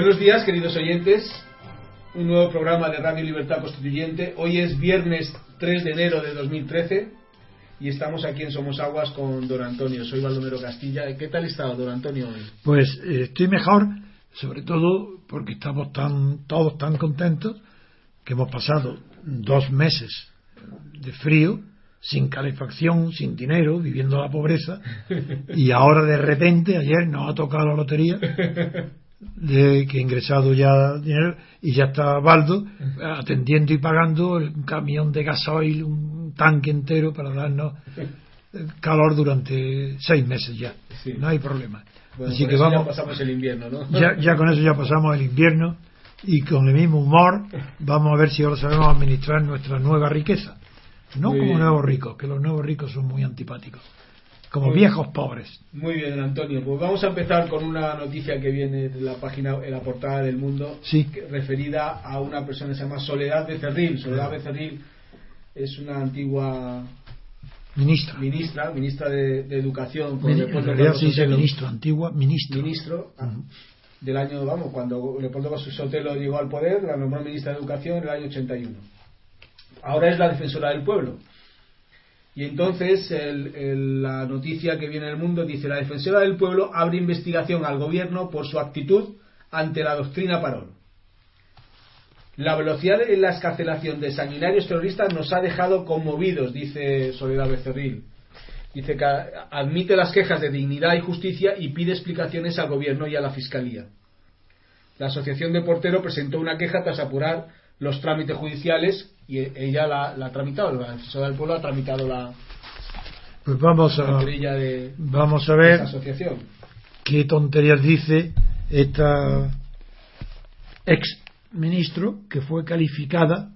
Buenos días, queridos oyentes. Un nuevo programa de Radio Libertad Constituyente. Hoy es viernes 3 de enero de 2013 y estamos aquí en Somos Aguas con don Antonio. Soy Baldomero Castilla. ¿Qué tal está don Antonio hoy? Pues eh, estoy mejor, sobre todo porque estamos tan, todos tan contentos que hemos pasado dos meses de frío, sin calefacción, sin dinero, viviendo la pobreza, y ahora de repente, ayer nos ha tocado la lotería, de que ha ingresado ya dinero, y ya está Baldo atendiendo y pagando un camión de gasoil, un tanque entero para darnos calor durante seis meses ya. Sí. No hay problema. Bueno, Así que vamos, ya pasamos el invierno, ¿no? ya, ya con eso ya pasamos el invierno y con el mismo humor vamos a ver si ahora sabemos administrar nuestra nueva riqueza. No Muy como bien. nuevos ricos, que los nuevos ricos son muy antipáticos. Como Muy viejos pobres. Muy bien, Antonio. Pues vamos a empezar con una noticia que viene de la página, en la portada del Mundo, Sí. que- referida a una persona que se llama Soledad Becerril. Soledad Becerril es una antigua Ministra. ministra, ministra de, de Educación. con Mini- en realidad se dice ministro, antigua ministro. ministro ah, Ujú. del año, vamos, cuando Leopoldo Sotelo llegó al poder, la nombró ministra de Educación en el año 81. Ahora es la defensora del pueblo. Y entonces la noticia que viene en el mundo dice, la defensora del pueblo abre investigación al gobierno por su actitud ante la doctrina Parol. La velocidad en la escarcelación de sanguinarios terroristas nos ha dejado conmovidos, dice Soledad Becerril. Dice que admite las quejas de dignidad y justicia y pide explicaciones al gobierno y a la fiscalía. La Asociación de Portero presentó una queja tras apurar los trámites judiciales y ella la, la ha tramitado, la defensora del pueblo ha tramitado la, Pues vamos a, de, vamos a ver asociación. qué tonterías dice esta ex ministro que fue calificada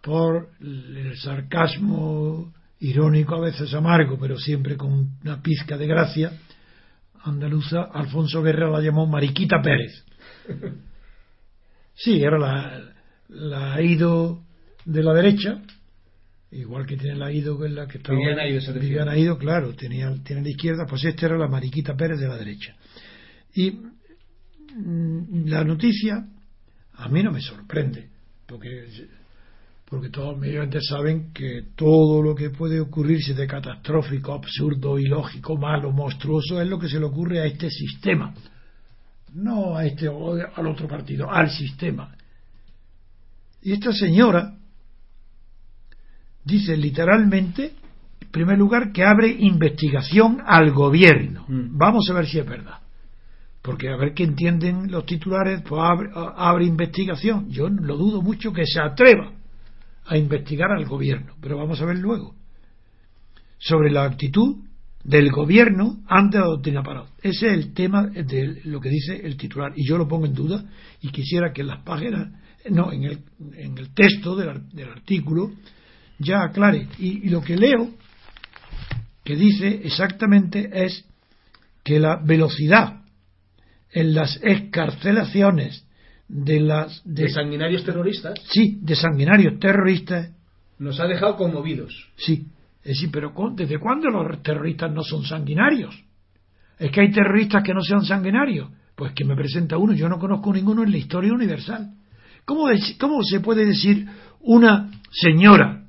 por el sarcasmo irónico, a veces amargo, pero siempre con una pizca de gracia andaluza. Alfonso Guerra la llamó Mariquita Pérez. Sí, era la, la ido de la derecha, igual que tiene la ido que es la que estaba. Viviana. Viviana Aido, claro, tenía, tiene la izquierda, pues esta era la Mariquita Pérez de la derecha. Y mm, la noticia a mí no me sorprende, porque, porque todos oyentes saben que todo lo que puede ocurrirse de catastrófico, absurdo, ilógico, malo, monstruoso, es lo que se le ocurre a este sistema. No a este o al otro partido, al sistema. Y esta señora dice literalmente, en primer lugar, que abre investigación al gobierno. Mm. Vamos a ver si es verdad. Porque a ver qué entienden los titulares, pues abre, abre investigación. Yo lo dudo mucho que se atreva a investigar al gobierno, pero vamos a ver luego. Sobre la actitud del gobierno ante la doctrina Parot. Ese es el tema de lo que dice el titular. Y yo lo pongo en duda y quisiera que en las páginas, no, en el, en el texto del, del artículo, ya aclare. Y, y lo que leo, que dice exactamente es que la velocidad en las escarcelaciones de las De de, sanguinarios terroristas sí de sanguinarios terroristas. Nos ha dejado conmovidos. sí. Es decir pero ¿cu- desde cuándo los terroristas no son sanguinarios es que hay terroristas que no sean sanguinarios. Pues que me presenta uno. Yo no conozco ninguno en la historia universal. Cómo, cómo se puede decir una señora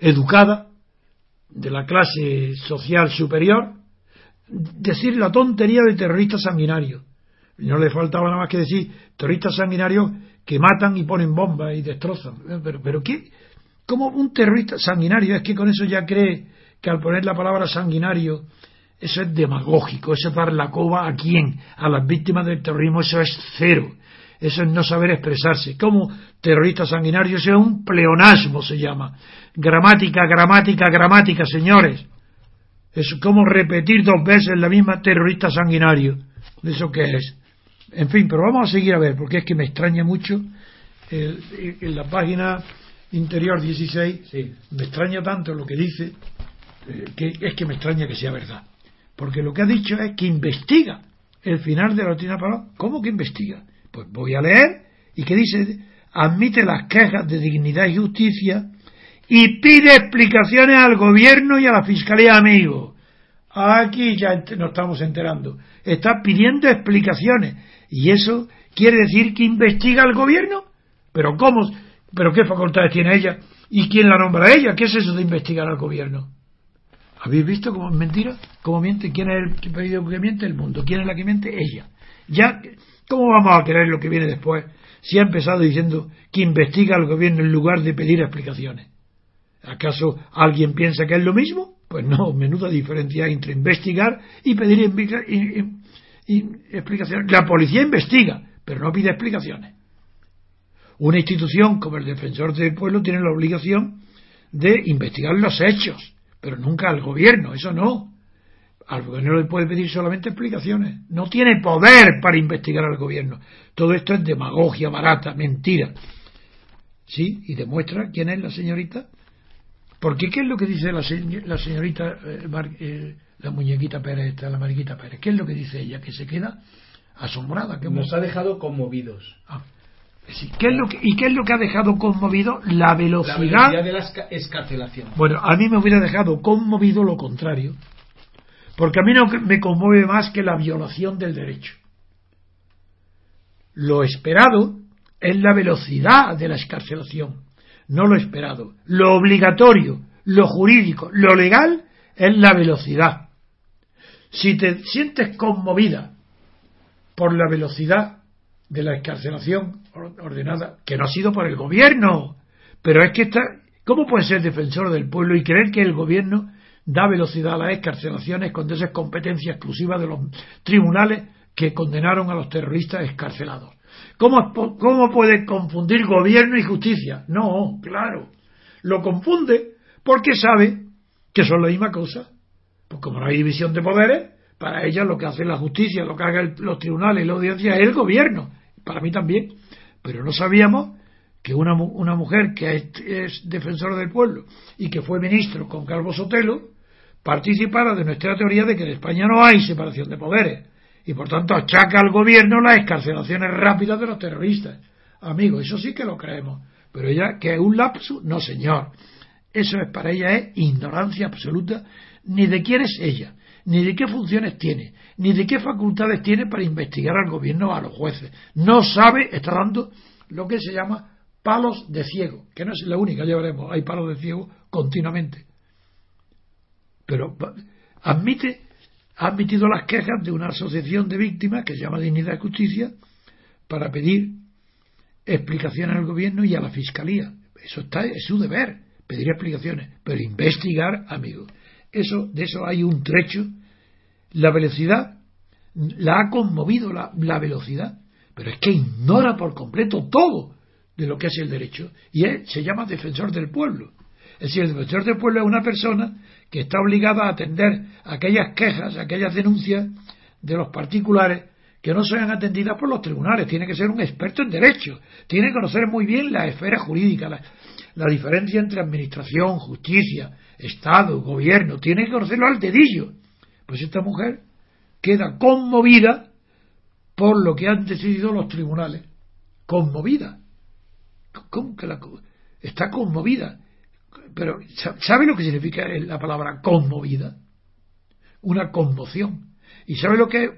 educada de la clase social superior decir la tontería de terroristas sanguinarios. No le faltaba nada más que decir terroristas sanguinarios que matan y ponen bombas y destrozan. Pero, pero ¿qué? ¿Cómo un terrorista sanguinario? Es que con eso ya cree que al poner la palabra sanguinario, eso es demagógico, eso es dar la coba a quién, a las víctimas del terrorismo, eso es cero. Eso es no saber expresarse. Como terrorista sanguinario, eso es un pleonasmo, se llama. Gramática, gramática, gramática, señores. Es como repetir dos veces la misma terrorista sanguinario. ¿Eso qué es? En fin, pero vamos a seguir a ver, porque es que me extraña mucho el- en la página interior 16, Sí. me extraña tanto lo que dice, eh, que es que me extraña que sea verdad. Porque lo que ha dicho es que investiga el final de la doctrina Parot. ¿Cómo que investiga? Pues voy a leer y que dice, admite las quejas de dignidad y justicia y pide explicaciones al gobierno y a la fiscalía, amigo. Aquí ya nos estamos enterando. Está pidiendo explicaciones. Y eso quiere decir que investiga al gobierno. ¿Pero cómo? ¿Pero qué facultades tiene ella? ¿Y quién la nombra a ella? ¿Qué es eso de investigar al gobierno? ¿Habéis visto cómo es mentira? ¿Cómo miente? ¿Quién es el que miente? El mundo. ¿Quién es la que miente? Ella. Ya, ¿cómo vamos a creer lo que viene después? Si ha empezado diciendo que investiga al gobierno en lugar de pedir explicaciones. ¿Acaso alguien piensa que es lo mismo? Pues no, menuda diferencia entre investigar y pedir explicaciones. La policía investiga, pero no pide explicaciones. Una institución como el defensor del pueblo tiene la obligación de investigar los hechos, pero nunca al gobierno, eso no. Al gobierno le puede pedir solamente explicaciones. No tiene poder para investigar al gobierno. Todo esto es demagogia barata, mentira. ¿Sí? Y demuestra quién es la señorita porque ¿qué es lo que dice la, señorita, eh, eh, la muñequita Pérez, la mariquita Pérez? ¿Qué es lo que dice ella? Que se queda asombrada. Que Nos ha dejado conmovidos. Ah, ¿qué es lo ¿Y qué es lo que ha dejado conmovido? La velocidad, la velocidad de la escarcelación. Bueno, a mí me hubiera dejado conmovido lo contrario. Porque a mí no me conmueve más que la violación del derecho. Lo esperado es la velocidad de la escarcelación no lo esperado. Lo obligatorio, lo jurídico, lo legal es la velocidad. Si te sientes conmovida por la velocidad de la escarcelación ordenada, que no ha sido por el gobierno, pero es que está, ¿cómo puede ser defensor del pueblo y creer que el gobierno da velocidad a las escarcelaciones cuando esa es competencia exclusiva de los tribunales que condenaron a los terroristas escarcelados? ¿Cómo, ¿Cómo puede confundir gobierno y justicia? No, claro. Lo confunde porque sabe que son la misma cosa. Pues como no hay división de poderes, para ella lo que hace la justicia, lo que hagan los tribunales y la audiencia es el gobierno. Para mí también. Pero no sabíamos que una, una mujer que es, defensora del pueblo y que fue ministro con Calvo Sotelo participara de nuestra teoría de que en España no hay separación de poderes y por tanto achaca al gobierno las escarcelaciones rápidas de los terroristas. Amigo, eso sí que lo creemos. Pero ella, que es un lapsus, no señor. Eso es para ella es ignorancia absoluta ni de quién es ella, ni de qué funciones tiene, ni de qué facultades tiene para investigar al gobierno a los jueces. No sabe, está dando lo que se llama palos de ciego, que no es la única, ya veremos, hay palos de ciego continuamente. Pero admite ha admitido las quejas de una asociación de víctimas que se llama Dignidad y Justicia para pedir explicaciones al gobierno y a la fiscalía. Eso está, es su deber, pedir explicaciones, pero investigar, amigos. Eso, de eso hay un trecho. La velocidad la ha conmovido la, la velocidad, pero es que ignora por completo todo de lo que es el derecho y él se llama defensor del pueblo. Es decir, el defensor del pueblo es una persona que está obligada a atender aquellas quejas, aquellas denuncias de los particulares que no sean atendidas por los tribunales. Tiene que ser un experto en derecho, tiene que conocer muy bien la esfera jurídica, la, la diferencia entre administración, justicia, Estado, gobierno, tiene que conocerlo al dedillo. Pues esta mujer queda conmovida por lo que han decidido los tribunales. Conmovida. ¿Cómo que la, está conmovida? Pero, ¿sabe lo que significa la palabra conmovida? Una conmoción. ¿Y sabe lo que es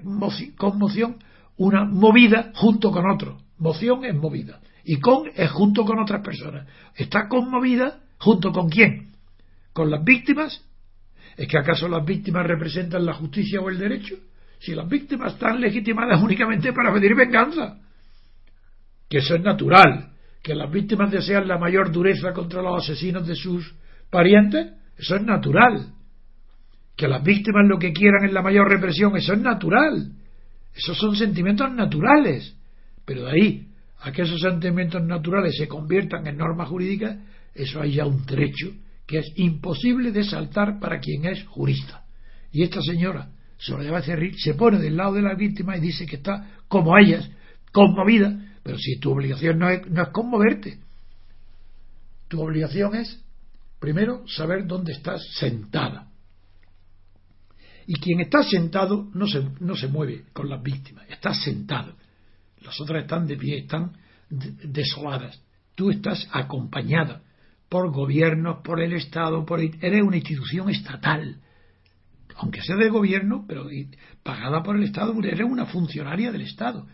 conmoción? Una movida junto con otro. Moción es movida. Y con es junto con otras personas. ¿Está conmovida junto con quién? ¿Con las víctimas? ¿Es que acaso las víctimas representan la justicia o el derecho? Si las víctimas están legitimadas únicamente para pedir venganza. Que eso es natural que las víctimas desean la mayor dureza contra los asesinos de sus parientes, eso es natural. Que las víctimas lo que quieran es la mayor represión, eso es natural. Esos son sentimientos naturales. Pero de ahí a que esos sentimientos naturales se conviertan en normas jurídicas, eso hay ya un trecho que es imposible de saltar para quien es jurista. Y esta señora, Soledad Becerril, se pone del lado de la víctima y dice que está como ellas, conmovida pero si tu obligación no es, no es conmoverte, tu obligación es, primero, saber dónde estás sentada. Y quien está sentado no se, no se mueve con las víctimas, está sentado. Las otras están de pie, están desoladas. Tú estás acompañada por gobiernos, por el Estado, por eres una institución estatal, aunque sea de gobierno, pero pagada por el Estado, eres una funcionaria del Estado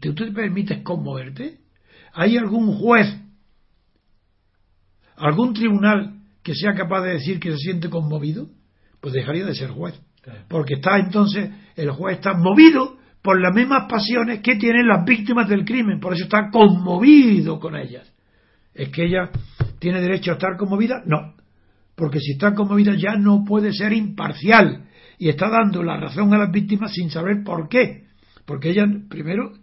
¿Tú te permites conmoverte? ¿Hay algún juez, algún tribunal que sea capaz de decir que se siente conmovido? Pues dejaría de ser juez. Porque está entonces, el juez está movido por las mismas pasiones que tienen las víctimas del crimen, por eso está conmovido con ellas. ¿Es que ella tiene derecho a estar conmovida? No, porque si está conmovida ya no puede ser imparcial y está dando la razón a las víctimas sin saber por qué. Porque ella, primero,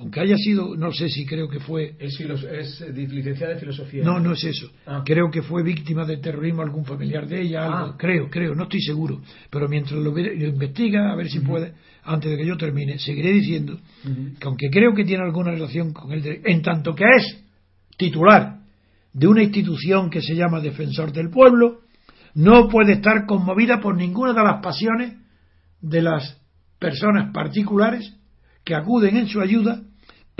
aunque haya sido, no sé si creo que fue... Es, es eh, licenciada en filosofía. No, no es eso. Ah. Creo que fue víctima de terrorismo algún familiar de ella, algo. Ah. Creo, creo, no estoy seguro. Pero mientras lo, investiga, a ver si puede, antes de que yo termine, seguiré diciendo que aunque creo que tiene alguna relación con él, en tanto que es titular de una institución que se llama Defensor del Pueblo, no puede estar conmovida por ninguna de las pasiones de las personas particulares que acuden en su ayuda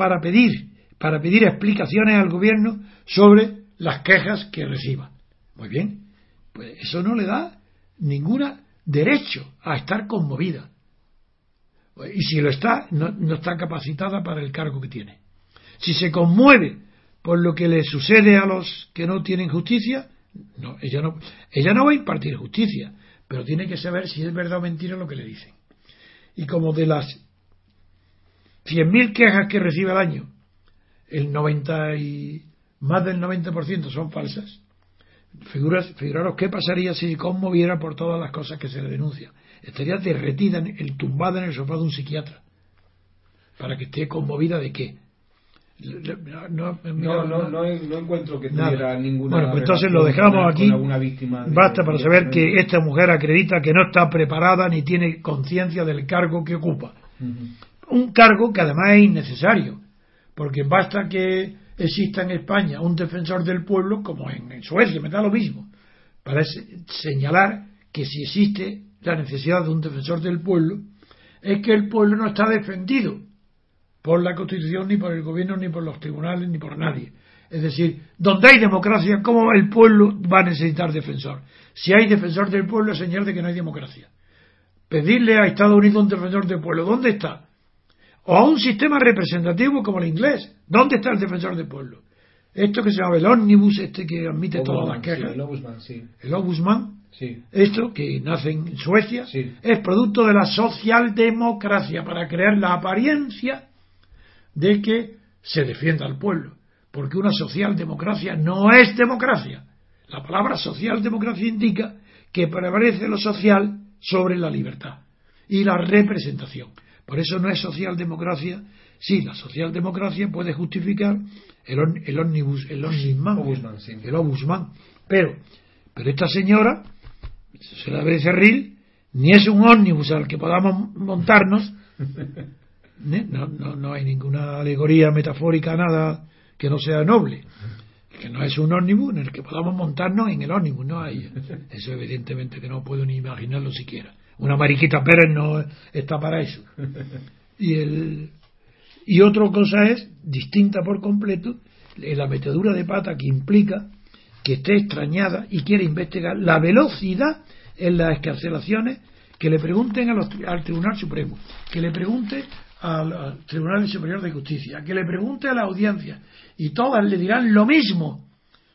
para pedir, para pedir explicaciones al gobierno sobre las quejas que reciba. Muy bien, pues eso no le da ningún derecho a estar conmovida. Y si lo está, no, está capacitada para el cargo que tiene. Si se conmueve por lo que le sucede a los que no tienen justicia, no, ella no, ella no va a impartir justicia, pero tiene que saber si es verdad o mentira lo que le dicen. Y como de las 100.000 quejas que recibe al año, el 90 y más del 90% son falsas. Figuraros, qué pasaría si se conmoviera por todas las cosas que se le denuncian. Estaría derretida, el, tumbada en el sofá de un psiquiatra. Para que esté conmovida de qué. No, no, no, encuentro que tuviera ninguna. Bueno, pues entonces lo dejamos aquí. Basta para saber que esta mujer acredita que no está preparada ni tiene conciencia del cargo que ocupa un cargo que además es innecesario, porque basta que exista en España un defensor del pueblo, como en, Suecia, me da lo mismo, para señalar que si existe la necesidad de un defensor del pueblo, es que el pueblo no está defendido por la Constitución, ni por el gobierno, ni por los tribunales, ni por nadie. Es decir, donde hay democracia, ¿cómo el pueblo va a necesitar defensor? Si hay defensor del pueblo, es señal de que no hay democracia. Pedirle a Estados Unidos un defensor del pueblo, ¿dónde está? O a un sistema representativo como el inglés. ¿Dónde está el defensor del pueblo? Esto que se llama el ómnibus, este que admite todas las quejas. el Obusman, sí. El Esto que nace en Suecia es producto de la socialdemocracia para crear la apariencia de que se defienda al pueblo. Porque una socialdemocracia no es democracia. La palabra socialdemocracia indica que prevalece lo social sobre la libertad y la representación. Por eso no es socialdemocracia. Sí, la socialdemocracia puede justificar el, el ómnibus, el ombudsman, el ombudsman. Pero, pero esta señora, se la ve cerril, ni es un ómnibus al que podamos montarnos. No, no, no hay ninguna alegoría metafórica, nada que no sea noble que no es un ómnibus en el que podamos montarnos en el ómnibus, no hay. Eso evidentemente que no puedo ni imaginarlo siquiera. Una mariquita Pérez no está para eso. Y, el, y otra cosa es, distinta por completo, la metedura de pata que implica que esté extrañada y quiere investigar la velocidad en las escarcelaciones, que le pregunten al Tribunal Supremo, que le pregunte al, Tribunal Superior de Justicia, que le pregunte a la audiencia, y todas le dirán lo mismo.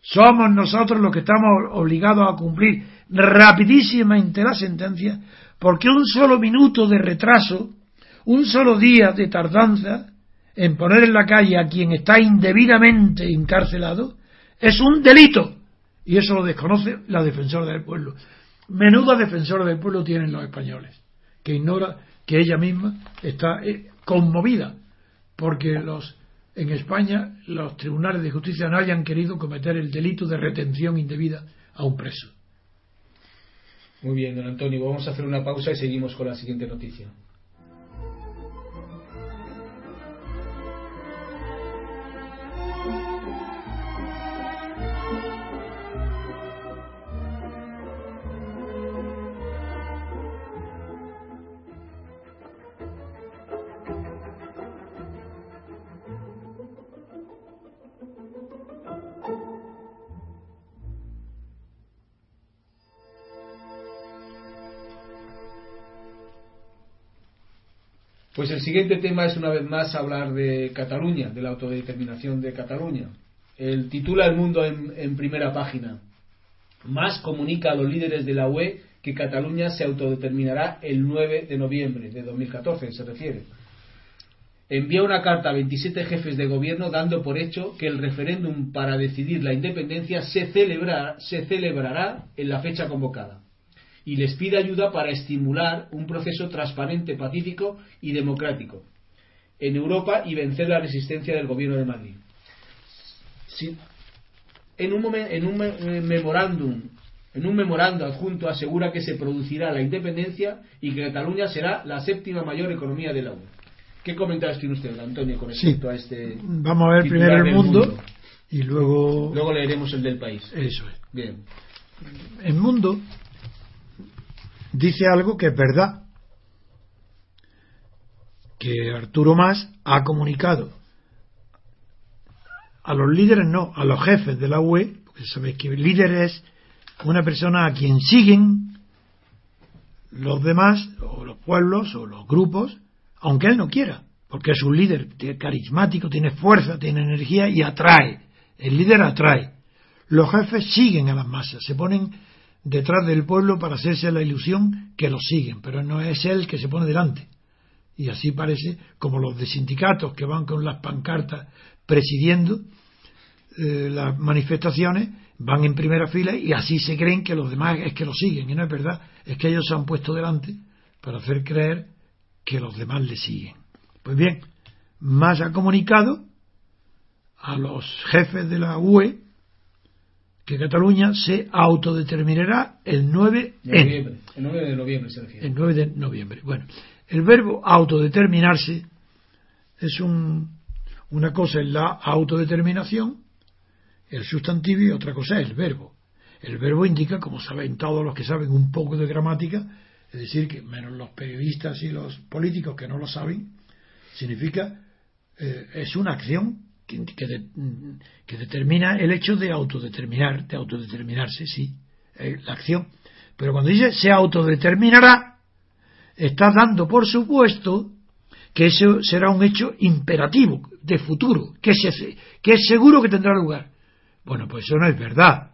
Somos nosotros los que estamos obligados a cumplir rapidísimamente la sentencia porque un solo minuto de retraso, un solo día de tardanza en poner en la calle a quien está indebidamente encarcelado, es un delito. Y eso lo desconoce la defensora del pueblo. Menuda defensora del pueblo tienen los españoles, que ignora que ella misma está eh, conmovida porque los en España los tribunales de justicia no hayan querido cometer el delito de retención indebida a un preso. Muy bien, don Antonio, vamos a hacer una pausa y seguimos con la siguiente noticia. Pues el siguiente tema es una vez más hablar de Cataluña, de la autodeterminación de Cataluña. El titula El Mundo en, primera página. Más comunica a los líderes de la UE que Cataluña se autodeterminará el 9 de noviembre de 2014, se refiere. Envía una carta a 27 jefes de gobierno dando por hecho que el referéndum para decidir la independencia se se celebrará en la fecha convocada y les pide ayuda para estimular un proceso transparente, pacífico y democrático en Europa y vencer la resistencia del gobierno de Madrid. Sí. En un, en un eh, memorándum en un memorando adjunto asegura que se producirá la independencia y que Cataluña será la séptima mayor economía de la UE. ¿Qué comentarios tiene usted, Antonio, con respecto a este? Vamos a ver primero el mundo, y luego. Luego leeremos el del país. Eso es. Bien. El mundo dice algo que es verdad. Que Arturo Más ha comunicado a los líderes, no, a los jefes de la UE, porque sabéis que el líder es una persona a quien siguen los demás, o los pueblos, o los grupos, aunque él no quiera, porque es un líder carismático, tiene fuerza, tiene energía y atrae. El líder atrae. Los jefes siguen a las masas, se ponen detrás del pueblo para hacerse la ilusión que los siguen, pero no es él que se pone delante. Y así parece como los de sindicatos que van con las pancartas presidiendo eh, las manifestaciones, van en primera fila y así se creen que los demás es que los siguen. Y no es verdad, es que ellos se han puesto delante para hacer creer que los demás le siguen. Pues bien, más ha comunicado a los jefes de la UE que Cataluña se autodeterminará el 9 de noviembre. El 9 de noviembre se refiere. El 9 de noviembre. Bueno, el verbo autodeterminarse es un, una cosa en la autodeterminación, el sustantivo y otra cosa es el verbo. El verbo indica, como saben todos los que saben un poco de gramática, es decir, que menos los periodistas y los políticos que no lo saben, significa eh, es una acción que, que, determina el hecho de autodeterminar, de autodeterminarse, sí, eh, la acción. Pero cuando dice se autodeterminará, está dando por supuesto que eso será un hecho imperativo, de futuro, que, que es seguro que tendrá lugar. Bueno, pues eso no es verdad,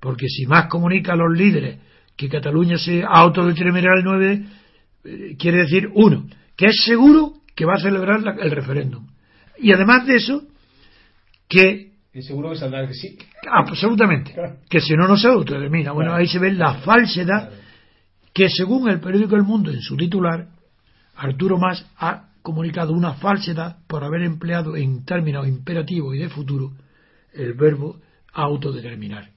porque si más comunica a los líderes que Cataluña se autodeterminará el 9, eh, quiere decir, uno, que es seguro que va a celebrar el referéndum. Y además de eso, que ¿Es seguro que saldrá que sí? Absolutamente. Que si no, no se autodetermina. Bueno, ahí se ve la falsedad que según el periódico El Mundo en su titular, Arturo Más ha comunicado una falsedad por haber empleado en términos imperativos y de futuro el verbo autodeterminar.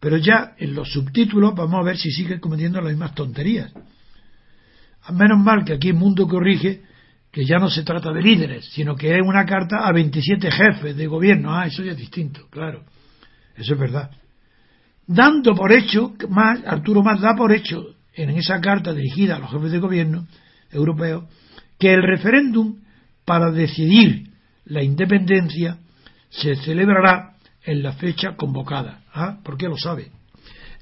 Pero ya en los subtítulos vamos a ver si sigue cometiendo las mismas tonterías. Menos mal que aquí el Mundo corrige que ya no se trata de líderes, sino que es una carta a 27 jefes de gobierno. Ah, eso ya es distinto, claro. Eso es verdad. Dando por hecho, más, Arturo Más da por hecho en esa carta dirigida a los jefes de gobierno europeos, que el referéndum para decidir la independencia se celebrará en la fecha convocada. ¿Ah? ¿Por qué lo sabe?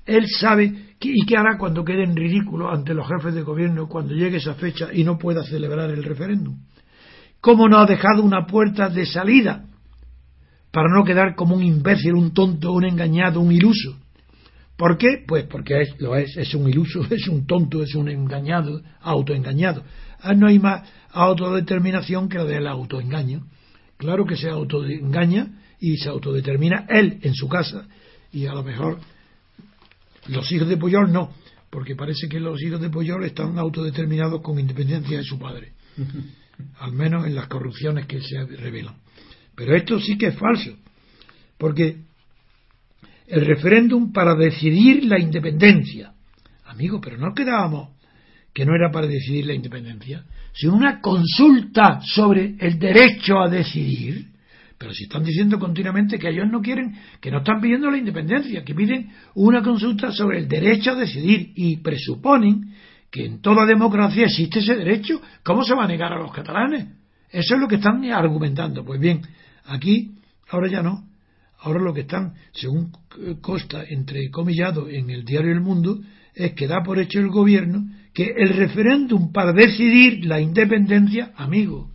Él sabe ¿Y qué hará cuando quede en ridículo ante los jefes de gobierno cuando llegue esa fecha y no pueda celebrar el referéndum? ¿Cómo no ha dejado una puerta de salida para no quedar como un imbécil, un tonto, un engañado, un iluso? ¿Por qué? Pues porque es, lo es, es un iluso, es un tonto, es un engañado, autoengañado. Ah, no hay más autodeterminación que la del autoengaño. Claro que se autoengaña y se autodetermina él en su casa y a lo mejor los hijos de Puyol no, porque parece que los hijos de Puyol están autodeterminados con independencia de su padre, al menos en las corrupciones que se revelan. Pero esto sí que es falso, porque el referéndum para decidir la independencia, amigo, pero no quedábamos que no era para decidir la independencia, sino una consulta sobre el derecho a decidir. Pero si están diciendo continuamente que ellos no quieren, que no están pidiendo la independencia, que piden una consulta sobre el derecho a decidir y presuponen que en toda democracia existe ese derecho, ¿cómo se va a negar a los catalanes? Eso es lo que están argumentando. Pues bien, aquí ahora ya no. Ahora lo que están, según consta entre comillado en el diario El Mundo, es que da por hecho el gobierno que el referéndum para decidir la independencia, amigo,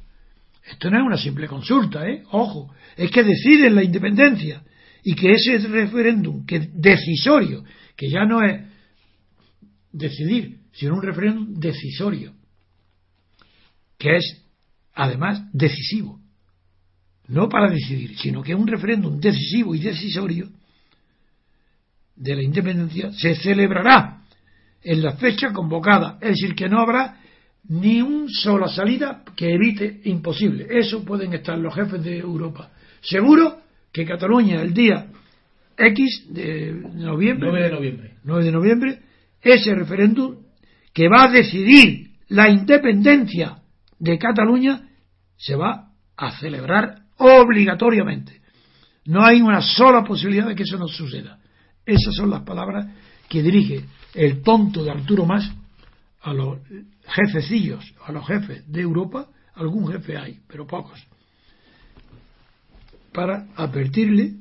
esto no es una simple consulta, ¿eh? Ojo, es que deciden la independencia y que ese referéndum que decisorio, que ya no es decidir, sino un referéndum decisorio, que es además decisivo, no para decidir, sino que un referéndum decisivo y decisorio de la independencia se celebrará en la fecha convocada, es decir, que no habrá ni una sola salida que evite imposible. Eso pueden estar los jefes de Europa. Seguro que Cataluña el día X de noviembre, 9 de noviembre, 9 de noviembre ese referéndum que va a decidir la independencia de Cataluña se va a celebrar obligatoriamente. No hay una sola posibilidad de que eso no suceda. Esas son las palabras que dirige el tonto de Arturo Más a los jefecillos, a los jefes de Europa, algún jefe hay, pero pocos, para advertirle,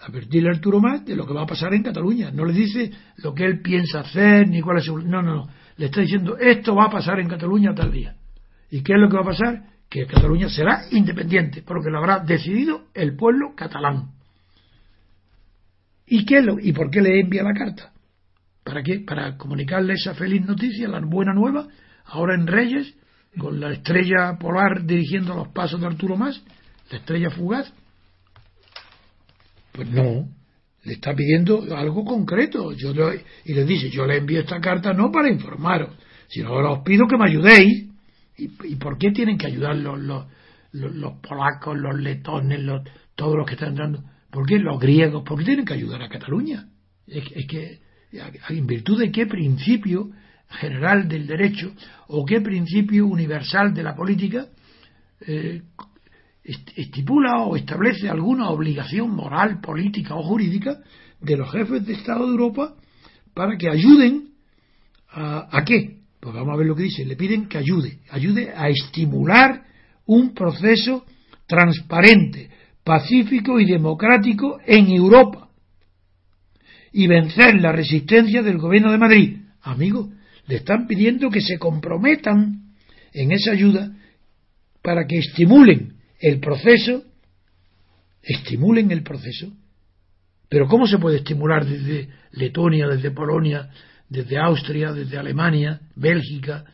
advertirle a Arturo Más de lo que va a pasar en Cataluña. No le dice lo que él piensa hacer, ni cuál es su... No, no, no. Le está diciendo, esto va a pasar en Cataluña tal día. ¿Y qué es lo que va a pasar? Que Cataluña será independiente, porque lo habrá decidido el pueblo catalán. ¿Y, qué lo, ¿Y por qué le envía la carta? ¿Para qué? Para comunicarle esa feliz noticia, la buena nueva, ahora en Reyes, con la estrella polar dirigiendo los pasos de Arturo Más, la estrella fugaz. Pues no, le está pidiendo algo concreto. Yo y le dice, yo le envío esta carta no para informaros, sino ahora os pido que me ayudéis. ¿Y, por qué tienen que ayudar los, los, los, polacos, los letones, los, todos los que están entrando? ¿Por qué los griegos? ¿Por qué tienen que ayudar a Cataluña? Es, que, ¿en virtud de qué principio general del derecho o qué principio universal de la política eh, estipula o establece alguna obligación moral, política o jurídica de los jefes de Estado de Europa para que ayuden a, a qué? Pues vamos a ver lo que dice. Le piden que ayude, ayude a estimular un proceso transparente, pacífico y democrático en Europa y vencer la resistencia del gobierno de Madrid. Amigo, le están pidiendo que se comprometan en esa ayuda para que estimulen el proceso, estimulen el proceso. Pero ¿cómo se puede estimular desde Letonia, desde Polonia, desde Austria, desde Alemania, Bélgica,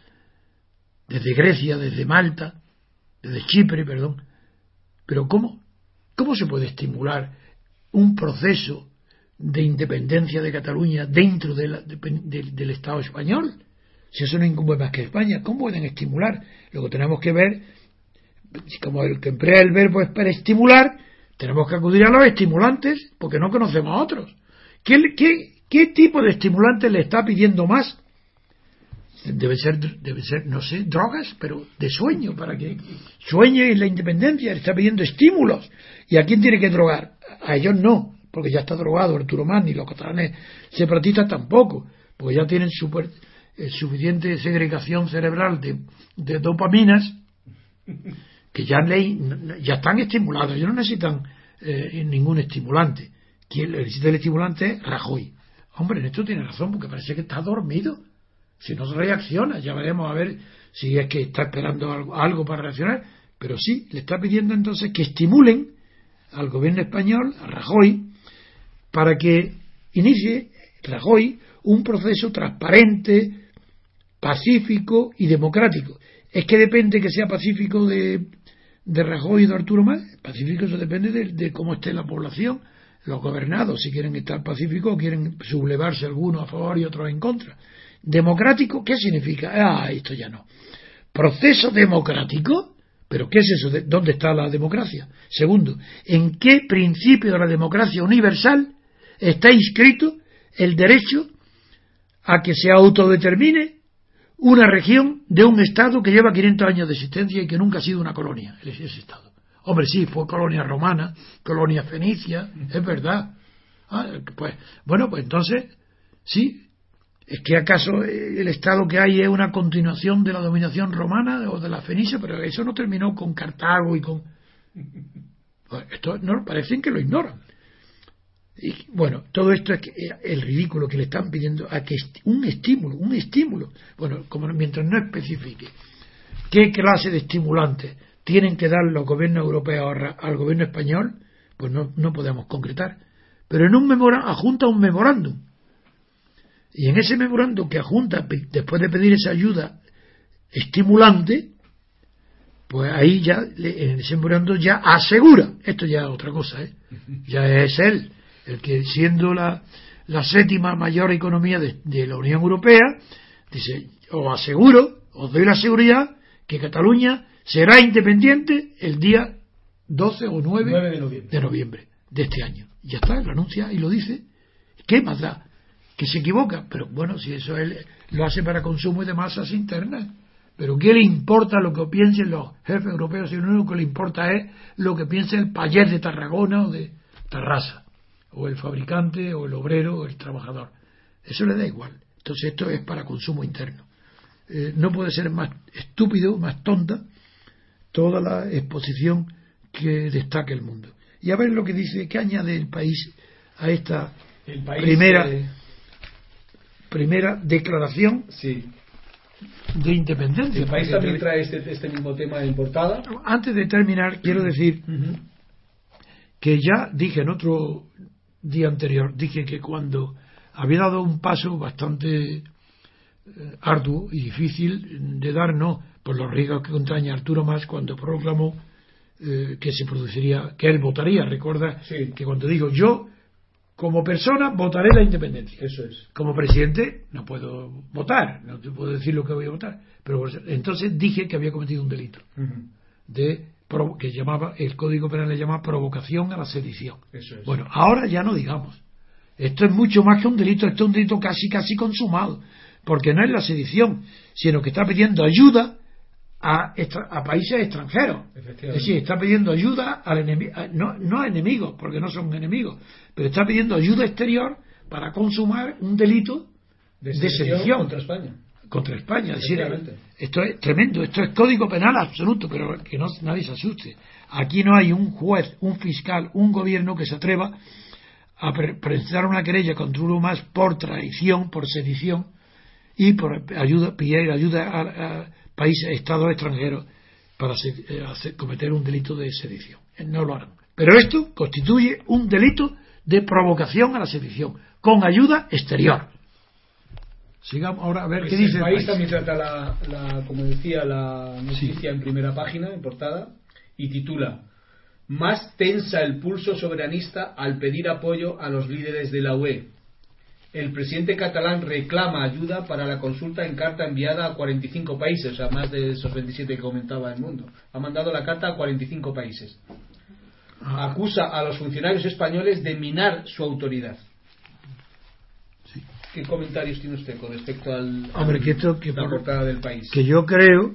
desde Grecia, desde Malta, desde Chipre, perdón? Pero ¿cómo? ¿Cómo se puede estimular un proceso de independencia de Cataluña dentro del Estado español? Si eso no incumbe más que España, ¿cómo pueden estimular? Luego tenemos que ver, como el que emplea el verbo es para estimular, tenemos que acudir a los estimulantes, porque no conocemos a otros. ¿Qué, qué, qué tipo de estimulante le está pidiendo más? debe ser, debe ser, no sé, drogas, pero de sueño, para que sueñe en la independencia, le está pidiendo estímulos. ¿Y a quién tiene que drogar? A ellos no, porque ya está drogado Arturo Mann y los catalanes separatistas tampoco, porque ya tienen eh, suficiente segregación cerebral de, dopaminas que ya, le, ya están estimulados, ellos no necesitan eh, ningún estimulante. Quien necesita el estimulante es Rajoy. Hombre, en esto tiene razón, porque parece que está dormido. Si no reacciona, ya veremos a ver si es que está esperando algo, para reaccionar. Pero sí, le está pidiendo entonces que estimulen al gobierno español, a Rajoy, para que inicie Rajoy un proceso transparente, pacífico y democrático. Es que depende que sea pacífico de, de Rajoy y de Arturo Más. Pacífico eso depende de, de, cómo esté la población, los gobernados, si quieren estar pacíficos o quieren sublevarse algunos a favor y otros en contra. ¿Democrático? ¿Qué significa? Ah, esto ya no. ¿Proceso democrático? ¿Pero qué es eso? ¿Dónde está la democracia? Segundo, ¿en qué principio de la democracia universal está inscrito el derecho a que se autodetermine una región de un Estado que lleva 500 años de existencia y que nunca ha sido una colonia, ese Estado? Hombre, sí, fue colonia romana, colonia fenicia, es verdad. Ah, pues, bueno, pues entonces, sí, ¿Es que acaso el Estado que hay es una continuación de la dominación romana o de la fenicia? Pero eso no terminó con Cartago y con... Pues esto no, parecen que lo ignoran. Y, bueno, todo esto es eh, el ridículo que le están pidiendo a que un estímulo, un estímulo. Bueno, como mientras no especifique qué clase de estimulantes tienen que dar los gobiernos europeos al gobierno español, pues no, no podemos concretar. Pero en un memorándum, adjunta un memorándum. Y en ese memorándum que adjunta, después de pedir esa ayuda estimulante, pues ahí ya, en ese memorándum ya asegura, esto ya es otra cosa, ¿eh? ya es él, el que siendo la, la séptima mayor economía de, de la Unión Europea, dice, os aseguro, os doy la seguridad que Cataluña será independiente el día 12 o 9, de, noviembre. de este año. Ya está, lo anuncia y lo dice. ¿Qué más da? Que se equivoca. Pero bueno, si eso él lo hace para consumo de masas internas. Pero ¿qué le importa lo que piensen los jefes europeos? Si lo único que le importa es lo que piense el payés de Tarragona o de Tarrasa. O el fabricante, o el obrero, o el trabajador. Eso le da igual. Entonces esto es para consumo interno. Eh, no puede ser más estúpido, más tonta, toda la exposición que destaque el mundo. Y a ver lo que dice, que añade el país a esta primera, primera declaración de independencia. El país también trae este, este, mismo tema de portada. Antes de terminar, quiero decir que ya dije en otro día anterior, dije que cuando había dado un paso bastante eh, arduo y difícil de dar, no por los riesgos que contraña Arturo Más cuando proclamó eh, que se produciría, que él votaría. Recuerda que cuando digo yo, como persona, votaré la independencia. Eso es. Como presidente, no puedo votar, no te puedo decir lo que voy a votar. Pero entonces dije que había cometido un delito. de que llamaba el código penal le llama provocación a la sedición. Eso es. Bueno, ahora ya no digamos. Esto es mucho más que un delito, esto es un delito casi casi consumado, porque no es la sedición, sino que está pidiendo ayuda a, países extranjeros. Es decir, está pidiendo ayuda al enemigo, no, no a enemigos, porque no son enemigos, pero está pidiendo ayuda exterior para consumar un delito de, sedición contra España. Contra España. decir, esto es tremendo, esto es código penal absoluto, pero que no, nadie se asuste. Aquí no hay un juez, un fiscal, un gobierno que se atreva a presentar una querella contra uno más por traición, por sedición y por ayuda, pedir ayuda a países, estados extranjeros para eh, hacer, cometer un delito de sedición. Eh, no lo harán. Pero esto constituye un delito de provocación a la sedición, con ayuda exterior. Sigamos ahora a ver pues qué dice. El país, también trata, la, como decía, la noticia en primera página, en portada, y titula Más tensa el pulso soberanista al pedir apoyo a los líderes de la UE el presidente catalán reclama ayuda para la consulta en carta enviada a 45 países, o sea, más de esos 27 que comentaba el mundo. Ha mandado la carta a 45 países. Ah. Acusa a los funcionarios españoles de minar su autoridad. ¿Qué comentarios tiene usted con respecto al, Hombre, que esto, que la portada del país? Que yo creo,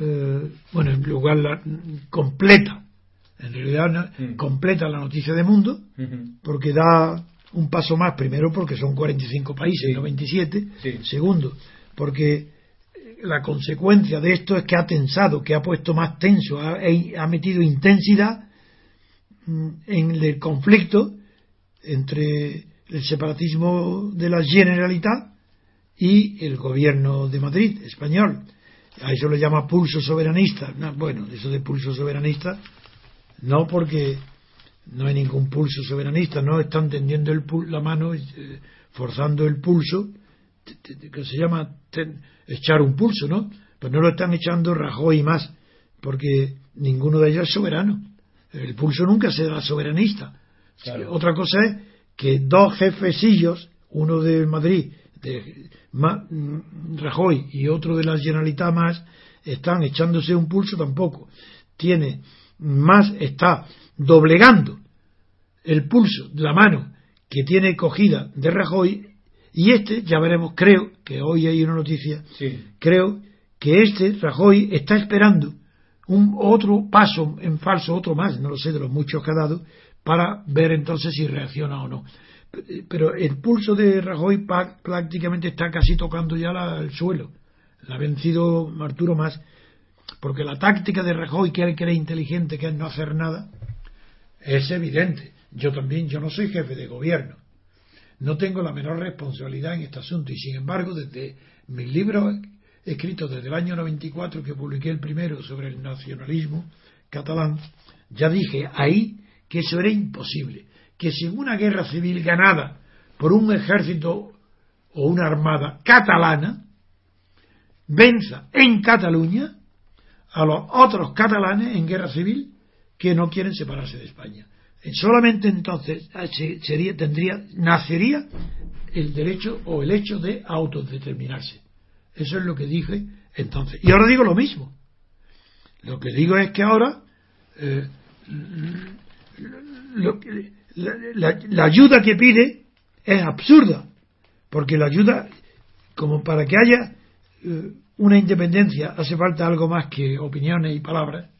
eh, bueno, en lugar la, completa, en realidad mm. completa la noticia de Mundo, porque da un paso más, primero porque son 45 países y no 27, segundo porque la consecuencia de esto es que ha tensado, que ha puesto más tenso, ha, ha metido intensidad mm, en el conflicto entre el separatismo de la Generalitat y el gobierno de Madrid español. A eso lo llama pulso soberanista. bueno, eso de pulso soberanista, no porque no hay ningún pulso soberanista, no están tendiendo el la mano, eh, forzando el pulso, que se llama echar un pulso, ¿no? Pues no lo están echando Rajoy y más, porque ninguno de ellos es soberano. El pulso nunca será soberanista. Otra cosa es que dos jefecillos, uno de Madrid, de Rajoy y otro de la Generalitat más, están echándose un pulso tampoco. Tiene más, está doblegando el pulso la mano que tiene cogida de Rajoy y este, ya veremos, creo que hoy hay una noticia, creo que este Rajoy está esperando un otro paso en falso, otro más, no lo sé, de los muchos que ha dado, para ver entonces si reacciona o no. Pero el pulso de Rajoy prácticamente está casi tocando ya el suelo. La ha vencido Arturo más, porque la táctica de Rajoy, que él cree inteligente, que es no hacer nada, Es evidente. Yo también, yo no soy jefe de gobierno. No tengo la menor responsabilidad en este asunto y sin embargo desde mis libros escritos desde el año 94 que publiqué el primero sobre el nacionalismo catalán, ya dije ahí que eso era imposible, que sin una guerra civil ganada por un ejército o una armada catalana, venza en Cataluña a los otros catalanes en guerra civil que no quieren separarse de España. Solamente entonces ah, sería, tendría, nacería el derecho o el hecho de autodeterminarse. Eso es lo que dije entonces. Y ahora digo lo mismo. Lo que digo es que ahora eh, la, ayuda que pide es absurda, porque la ayuda, como para que haya eh, una independencia, hace falta algo más que opiniones y palabras,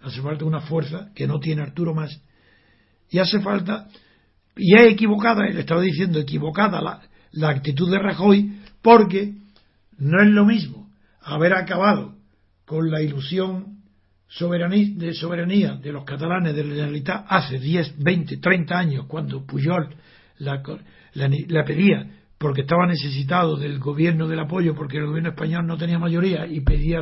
hace falta una fuerza que no tiene Arturo más, y hace falta, y es equivocada, le estaba diciendo equivocada la, la actitud de Rajoy, porque no es lo mismo haber acabado con la ilusión de soberanía de los catalanes de la Generalitat hace 10, 20, 30 años, cuando Pujol la, la, pedía porque estaba necesitado del gobierno del apoyo, porque el gobierno español no tenía mayoría y pedía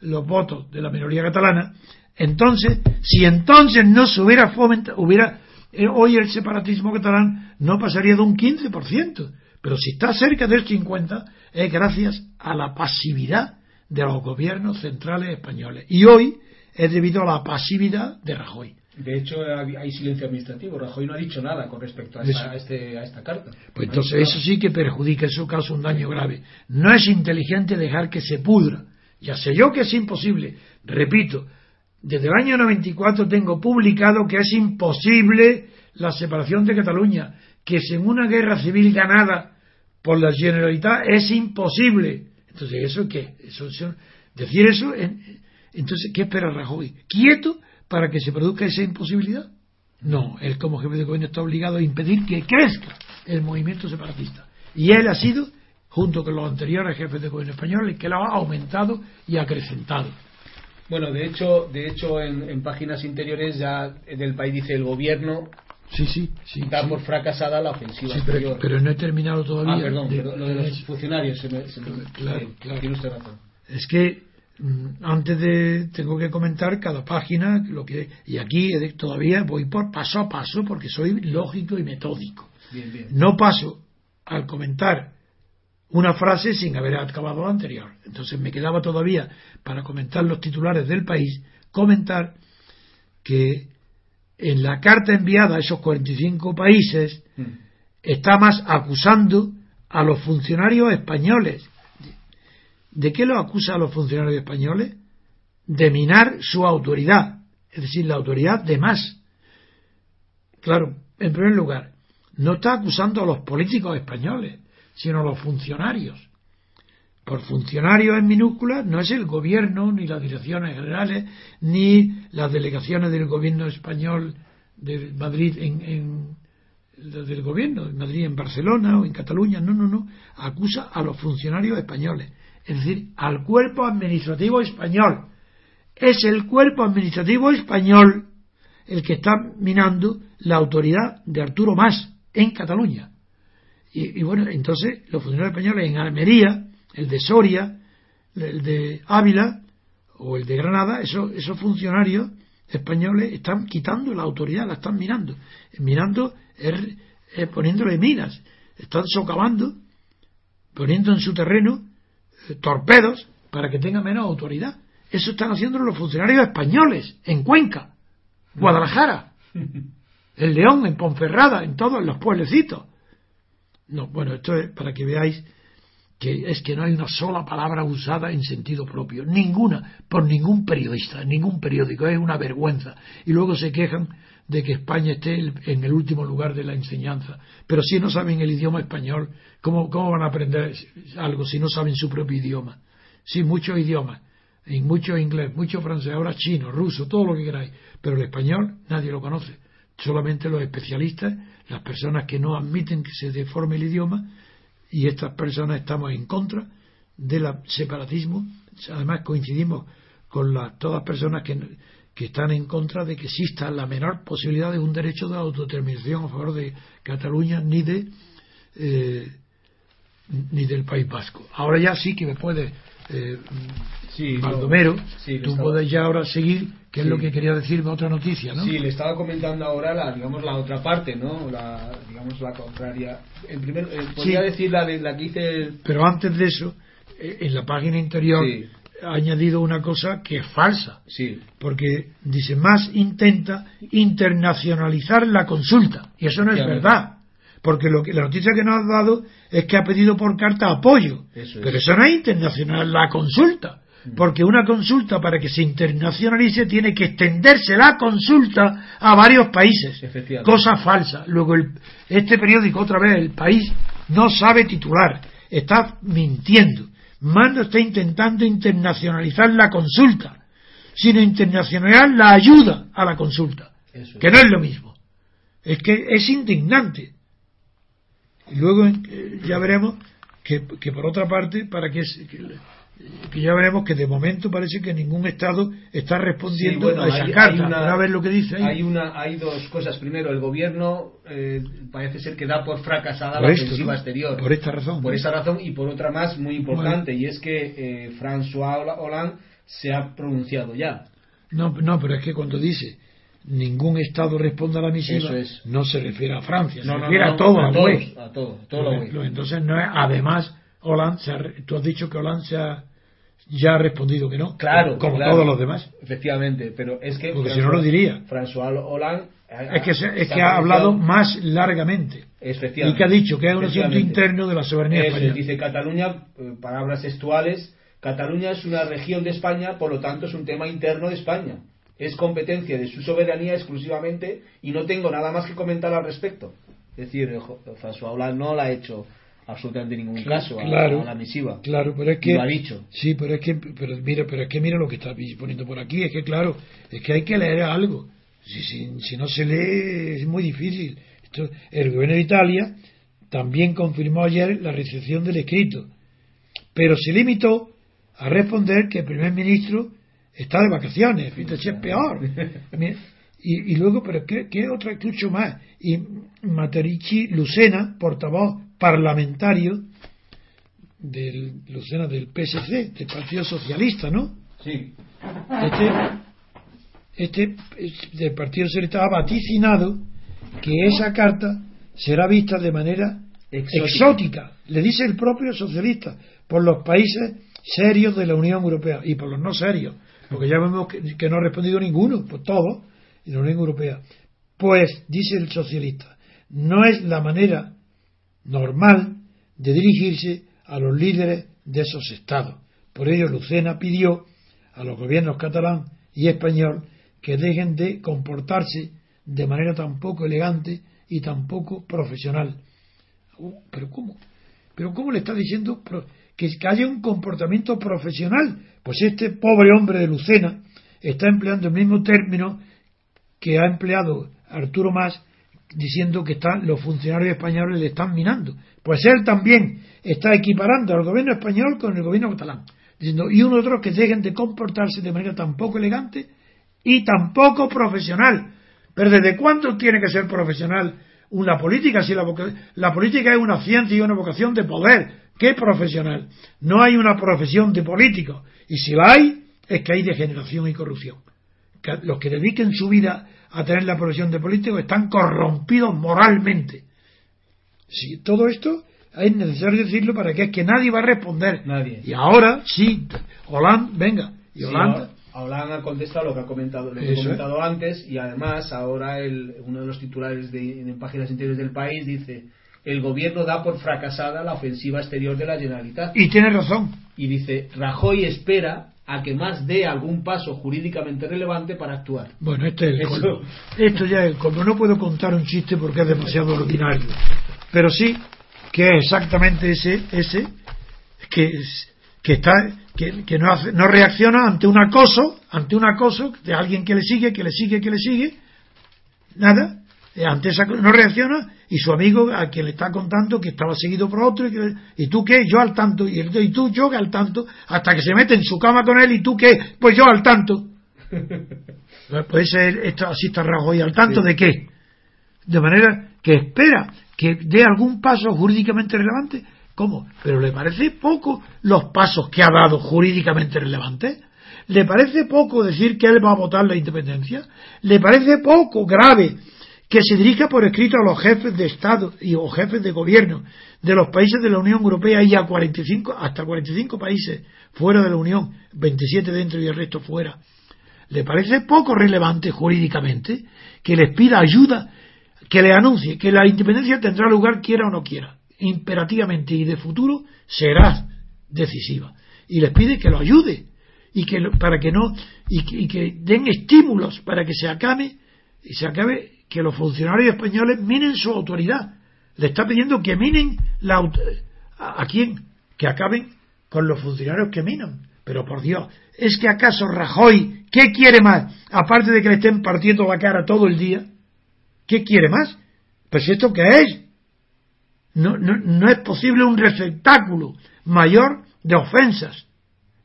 los votos de la minoría catalana, entonces, si entonces no se hubiera fomentado, hubiera, eh, hoy el separatismo catalán no pasaría de un 15%, pero si está cerca del 50% es gracias a la pasividad de los gobiernos centrales españoles. Y hoy es debido a la pasividad de Rajoy. De hecho, hay silencio administrativo. Rajoy no ha dicho nada con respecto a esta, este, a esta carta. Pues entonces eso sí que perjudica, eso causa un daño grave. No es inteligente dejar que se pudra. Ya sé yo que es imposible. Repito, desde el año 94 tengo publicado que es imposible la separación de Cataluña, que sin una guerra civil ganada por la Generalitat es imposible. Entonces, ¿eso qué? Eso, decir eso, entonces, ¿qué espera Rajoy? ¿Quieto para que se produzca esa imposibilidad? No, él como jefe de gobierno está obligado a impedir que crezca el movimiento separatista. Y él ha sido, junto con los anteriores jefes de gobierno españoles, que lo ha aumentado y acrecentado. Bueno, de hecho, de hecho en, páginas interiores ya del país dice el gobierno Sí, sí, sí. Da por fracasada la ofensiva. Sí, pero, no he terminado todavía. Ah, perdón, lo de los funcionarios. Se me, claro, claro. Tiene usted razón. Es que antes de tengo que comentar cada página lo que y aquí todavía voy por paso a paso porque soy lógico y metódico. Bien, bien. No paso al comentar una frase sin haber acabado la anterior. Entonces me quedaba todavía para comentar los titulares del país, comentar que en la carta enviada a esos 45 países mm. está más acusando a los funcionarios españoles. ¿De qué lo acusa a los funcionarios españoles? De minar su autoridad, es decir, la autoridad de más. Claro, en primer lugar, no está acusando a los políticos españoles, sino a los funcionarios. Por funcionarios en minúsculas no es el gobierno, ni las direcciones generales, ni las delegaciones del gobierno español de Madrid en, en del gobierno de Madrid en Barcelona o en Cataluña, no, no, no, acusa a los funcionarios españoles, es decir, al cuerpo administrativo español. Es el cuerpo administrativo español el que está minando la autoridad de Arturo Mas en Cataluña. Y, bueno, entonces los funcionarios españoles en Almería, el de Soria, el de Ávila o el de Granada, esos, esos funcionarios españoles están quitando la autoridad, la están mirando. Mirando es, poniéndole minas, están socavando, poniendo en su terreno torpedos para que tenga menos autoridad. Eso están haciendo los funcionarios españoles en Cuenca, Guadalajara, en León, en Ponferrada, en todos los pueblecitos. No, bueno, esto es para que veáis que es que no hay una sola palabra usada en sentido propio, ninguna, por ningún periodista, ningún periódico, es una vergüenza. Y luego se quejan de que España esté en el último lugar de la enseñanza. Pero si no saben el idioma español, ¿cómo, cómo van a aprender algo si no saben su propio idioma? Sí, muchos idiomas, en mucho inglés, mucho francés, ahora chino, ruso, todo lo que queráis, pero el español nadie lo conoce, solamente los especialistas las personas que no admiten que se deforme el idioma y estas personas estamos en contra del separatismo. Además coincidimos con las, todas personas que, que están en contra de que exista la menor posibilidad de un derecho de autodeterminación a favor de Cataluña ni de eh, ni del País Vasco. Ahora ya sí que me puede eh, Sí, Baldomero, no, sí, tú estaba- puedes ya ahora seguir, que es lo que quería decirme otra noticia, ¿no? Sí, le estaba comentando ahora la, digamos, la otra parte, ¿no? La, digamos, la contraria. En primer, eh, podría decir la, de, la que hice el- Pero antes de eso, eh, en la página interior Sí. Ha añadido una cosa que es falsa, Sí, porque dice más intenta internacionalizar la consulta y eso no es verdad. Porque lo que la noticia que nos ha dado es que ha pedido por carta apoyo. Eso es. pero eso no es internacional la consulta. Porque una consulta para que se internacionalice tiene que extenderse la consulta a varios países. Cosa falsa. Luego el- este periódico otra vez el país no sabe titular. Está mintiendo Mando está intentando internacionalizar la consulta sino internacionalizar la ayuda a la consulta, eso que no es lo mismo. Es que es indignante. Y luego eh, ya veremos que, que por otra parte, para que, que, que ya veremos que de momento parece que ningún Estado está respondiendo Sí, bueno, a esa hay- carta. hay una- a ver lo que dice ahí. Hay, una, hay dos cosas. Primero, el gobierno eh, parece ser que da por fracasada Por la esto, ofensiva ¿no? exterior. Por esta razón. Por ¿no? esa razón y por otra más muy importante, y es que eh, François Hollande se ha pronunciado ya. No, no, pero es que cuando dice ningún Estado responde a la misiva, es. no se refiere a Francia, se No, refiere a todo, a a todos, a todo, todo lo UE. Entonces no es, además, Hollande, se ha tú has dicho que Hollande se ha, ya ha respondido que no, Claro, como claro. todos los demás. Efectivamente, pero es que. Porque si no lo diría. François Hollande. ha- Es que, se- es se que ha hablado más largamente y que ha dicho que es un asunto interno de la soberanía Eso, española. dice Cataluña, eh, palabras textuales, Cataluña es una región de España, por lo tanto es un tema interno de España. Es competencia de su soberanía exclusivamente y no tengo nada más que comentar al respecto. Es decir, François Hollande no le ha hecho absolutamente ningún caso a- Claro. a, la misiva. Claro, pero es que lo ha dicho. sí, pero es que pero mira, pero es que mira lo que está poniendo por aquí, es que claro, es que hay que leer algo. Si, si, si no se lee es muy difícil. Esto- el gobierno de Italia también confirmó ayer la recepción del escrito, pero se limitó a responder que el primer ministro está de vacaciones, es peor. Y, y luego, pero ¿qué, qué otra escucho más? Y Materici Lucena, portavoz parlamentario del Lucena del PSC, del Partido Socialista, ¿no? Sí. Este, este es del Partido Socialista ha vaticinado que esa carta será vista de manera Exótica. exótica, le dice el propio socialista, por los países serios de la Unión Europea y por los no serios, porque ya vemos que, que no ha respondido ninguno, pues todos, y la Unión Europea. Pues, dice el socialista, no es la manera normal de dirigirse a los líderes de esos estados. Por ello, Lucena pidió a los gobiernos catalán y español que dejen de comportarse de manera tan poco elegante y tan poco profesional. Uh, ¿Pero cómo? ¿Pero cómo le está diciendo que haya un comportamiento profesional? Pues este pobre hombre de Lucena está empleando el mismo término que ha empleado Arturo Más diciendo que están, los funcionarios españoles le están minando. Pues él también está equiparando al gobierno español con el gobierno catalán. Diciendo, y uno otro que dejen de comportarse de manera tan poco elegante y tan poco profesional. Pero ¿desde cuándo tiene que ser profesional una política? Si la, la política es una ciencia y una vocación de poder. ¿Qué profesional? No hay una profesión de político. Y si la hay, es que hay degeneración y corrupción los que dediquen su vida a tener la profesión de político están corrompidos moralmente. Sí, todo esto es necesario decirlo para que es que nadie va a responder. Nadie. Y ahora sí, Hollande, venga, y Sí, Hollande, a- Hollande ha contestado lo que ha comentado, lo que he comentado antes y además ahora el, uno de los titulares de, en páginas interiores del país dice el gobierno da por fracasada la ofensiva exterior de la Generalitat y tiene razón. y dice Rajoy espera a que más dé algún paso jurídicamente relevante para actuar. Bueno, este es el colmo. Esto ya es como no puedo contar un chiste porque es demasiado ordinario. Pero sí que es exactamente ese, ese que, que está que, que no, hace, no reacciona ante un acoso, ante un acoso de alguien que le sigue, que le sigue, que le sigue, nada, ante esa no reacciona y su amigo a quien le está contando que estaba seguido por otro y, que- y tú qué, yo al tanto y, y tú yo que al tanto hasta que se mete en su cama con él y tú qué, pues yo al tanto Puede ser esto, así está Rajoy al tanto de qué. De manera que espera que dé algún paso jurídicamente relevante. ¿Cómo? Pero le parece poco los pasos que ha dado jurídicamente relevantes. ¿Le parece poco decir que él va a votar la independencia? ¿Le parece poco grave que se dirija por escrito a los jefes de Estado y o jefes de gobierno de los países de la Unión Europea y a 45, hasta 45 países fuera de la Unión, 27 dentro y el resto fuera, ¿le parece poco relevante jurídicamente que les pida ayuda, que le anuncie que la independencia tendrá lugar quiera o no quiera, imperativamente y de futuro será decisiva? Y les pide que lo ayude y que para que no y que den estímulos para que se acabe y se acabe que los funcionarios españoles minen su autoridad. Le está pidiendo que minen la ¿A quién? Que acaben con los funcionarios que minan. Pero por Dios, ¿es que acaso Rajoy, qué quiere más? Aparte de que le estén partiendo la cara todo el día, ¿qué quiere más? Pues esto qué es? No, no, no es posible un receptáculo mayor de ofensas,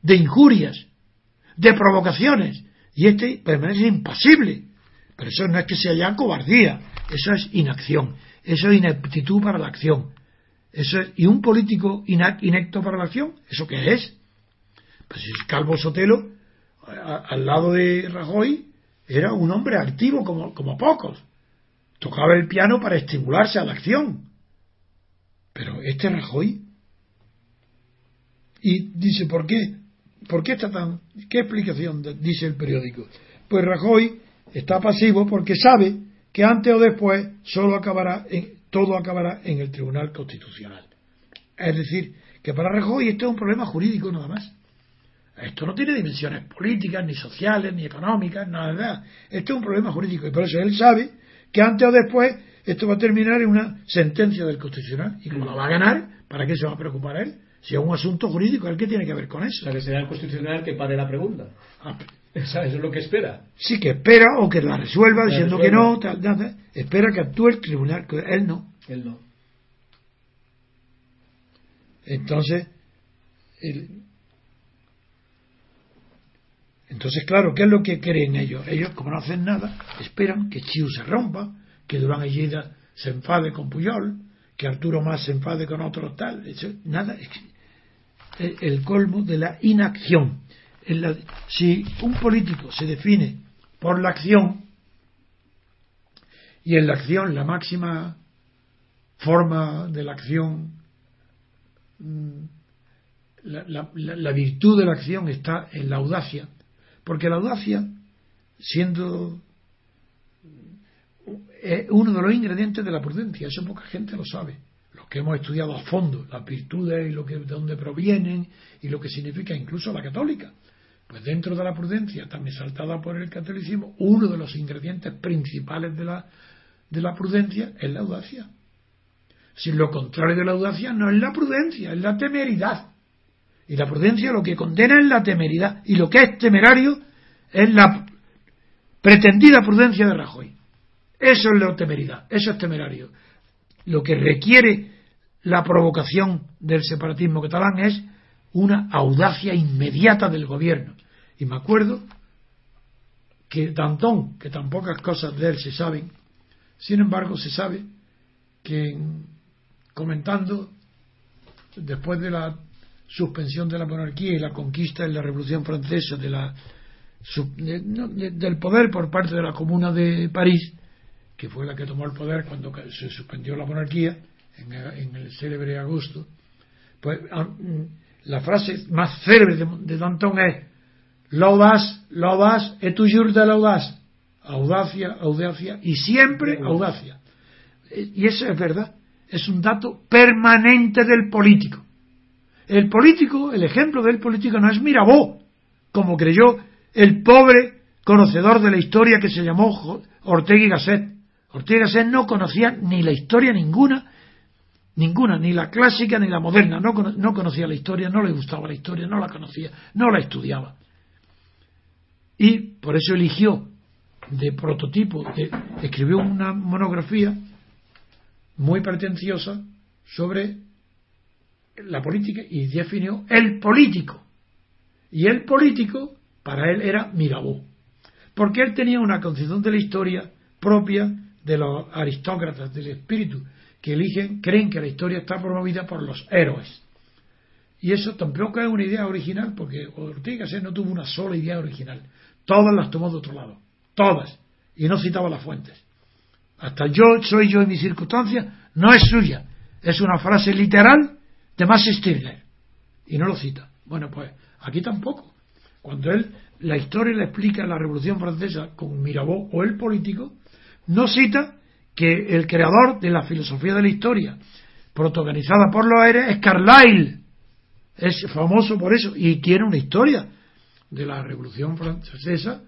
de injurias, de provocaciones. Y este permanece impasible. Pero eso no es que sea ya cobardía, eso es inacción, eso es ineptitud para la acción. Eso ¿Y un político inecto para la acción? ¿Eso qué es? Pues Calvo Sotelo, al lado de Rajoy, era un hombre activo como, como pocos. Tocaba el piano para estimularse a la acción. Pero este Rajoy. Y dice, ¿por qué? ¿Por qué está tan.? ¿Qué explicación dice el periódico? Pues Rajoy está pasivo porque sabe que antes o después solo acabará en, todo acabará en el Tribunal Constitucional. Es decir, que para Rajoy esto es un problema jurídico nada más. Esto no tiene dimensiones políticas, ni sociales, ni económicas, nada. Esto es un problema jurídico y por eso él sabe que antes o después esto va a terminar en una sentencia del Constitucional. Y como la va a ganar, ¿para qué se va a preocupar él? Si es un asunto jurídico, ¿el qué tiene que ver con eso? O sea, que será el Constitucional que pare la pregunta. Ah, eso es lo que espera. Sí, que espera o que la resuelva diciendo que no, tal, espera que actúe el tribunal, que él no. Él no. Entonces, entonces, claro, ¿qué es lo que creen ellos? Ellos, como no hacen nada, esperan que Chiu se rompa, que Durán Ellida se enfade con Puyol, que Arturo Más se enfade con otros tal. Eso, nada, es el colmo de la inacción si un político se define por la acción, y en la acción la máxima forma de la acción, mm, la, virtud de la acción está en la audacia, porque la audacia, siendo uno de los ingredientes de la prudencia, eso poca gente lo sabe. Los que hemos estudiado a fondo las virtudes y lo que, de dónde provienen y lo que significa incluso la católica. Pues dentro de la prudencia, también saltada por el catolicismo, uno de los ingredientes principales de la, de la prudencia es la audacia. Si lo contrario de la audacia no es la prudencia, es la temeridad. Y la prudencia lo que condena es la temeridad. Y lo que es temerario es la pretendida prudencia de Rajoy. Eso es la temeridad, eso es temerario. Lo que requiere la provocación del separatismo catalán es una audacia inmediata del gobierno. Y me acuerdo que Danton, que tan pocas cosas de él se saben, sin embargo se sabe que comentando después de la suspensión de la monarquía y la conquista en la Revolución Francesa de la, del poder por parte de la Comuna de París, que fue la que tomó el poder cuando se suspendió la monarquía en, en el célebre agosto, pues ah, la frase más célebre de, Danton es l'audace, l'audace et toujours de l'audace. Audacia, audacia y siempre audacia. Y eso es verdad. Es un dato permanente del político. El político, el ejemplo del político no es Mirabeau, como creyó el pobre conocedor de la historia que se llamó Ortega y Gasset. Ortega y Gasset no conocía ni la historia ninguna Ninguna, ni la clásica ni la moderna. No, no conocía la historia, no le gustaba la historia, no la conocía, no la estudiaba. Y por eso eligió de prototipo, escribió una monografía muy pretenciosa sobre la política y definió el político. Y el político, para él, era Mirabeau. porque él tenía una concepción de la historia propia de los aristócratas del espíritu, que eligen, creen que la historia está promovida por los héroes. Y eso tampoco es una idea original, porque Ortega no tuvo una sola idea original. Todas las tomó de otro lado. Todas. Y no citaba las fuentes. Hasta yo soy yo en mis circunstancias no es suya. Es una frase literal de Max Stirner. Y no lo cita. Bueno, pues aquí tampoco. Cuando él, la historia le explica la Revolución Francesa con Mirabeau o el político, no cita que el creador de la filosofía de la historia, protagonizada por los aires, es Carlyle es famoso por eso y tiene una historia de la Revolución Francesa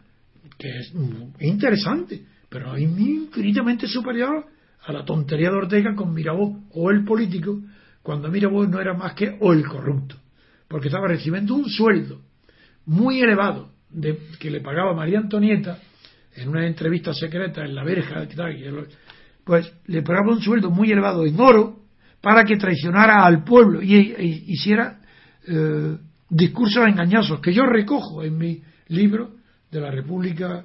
que es interesante, pero infinitamente superior a la tontería de Ortega con Mirabeau o el político, cuando Mirabeau no era más que o el corrupto, porque estaba recibiendo un sueldo muy elevado de, que le pagaba María Antonieta en una entrevista secreta en la verja, pues le pagaba un sueldo muy elevado en oro para que traicionara al pueblo y, y hiciera eh, discursos engañosos que yo recojo en mi libro de la República,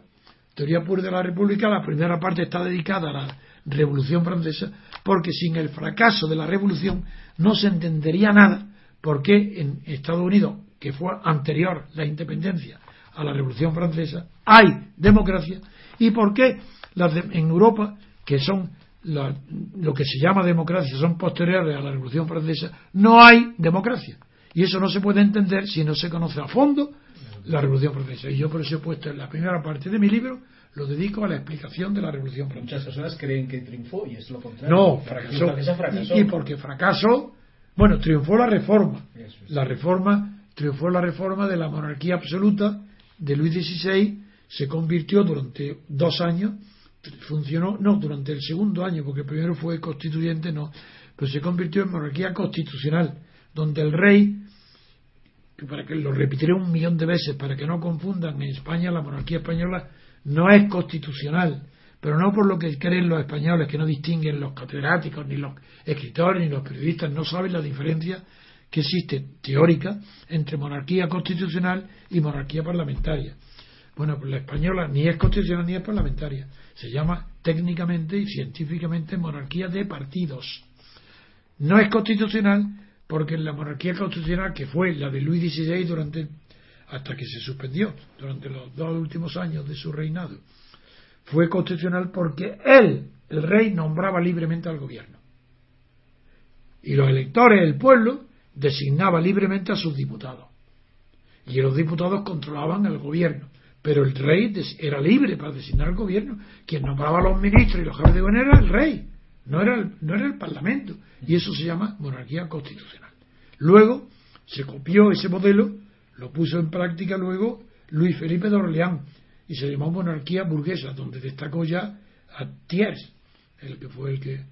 Teoría Pura de la República, la primera parte está dedicada a la Revolución Francesa, porque sin el fracaso de la Revolución no se entendería nada por qué en Estados Unidos, que fue anterior la independencia a la Revolución Francesa, hay democracia y por qué en Europa, que son lo que se llama democracia, son posteriores a la Revolución Francesa, no hay democracia. Y eso no se puede entender si no se conoce a fondo la Revolución Francesa. Y yo por eso he puesto en la primera parte de mi libro, lo dedico a la explicación de la Revolución Francesa. Muchas personas creen que triunfó y es lo contrario. No, fracasó. Y, porque fracasó, bueno, triunfó la reforma. La reforma, triunfó la reforma de la monarquía absoluta de Luis XVI, se convirtió durante dos años, funcionó, no, durante el segundo año, porque primero fue constituyente, no, pero se convirtió en monarquía constitucional donde el rey, para que lo repetiré un millón de veces, para que no confundan, en España la monarquía española no es constitucional, pero no por lo que creen los españoles, que no distinguen los catedráticos, ni los escritores, ni los periodistas, no saben la diferencia que existe teórica entre monarquía constitucional y monarquía parlamentaria. Bueno, pues la española ni es constitucional ni es parlamentaria. Se llama técnicamente y científicamente monarquía de partidos. No es constitucional porque la monarquía constitucional, que fue la de Luis XVI durante, hasta que se suspendió, durante los dos últimos años de su reinado, fue constitucional porque él, el rey, nombraba libremente al gobierno. Y los electores, el pueblo, designaba libremente a sus diputados. Y los diputados controlaban el gobierno. Pero el rey era libre para designar al gobierno. Quien nombraba a los ministros y los jefes de gobierno era el rey, no era el, no era el parlamento. Y eso se llama monarquía constitucional. Luego se copió ese modelo, lo puso en práctica luego Luis Felipe de Orleán y se llamó monarquía burguesa, donde destacó ya a Thiers, el que fue el que,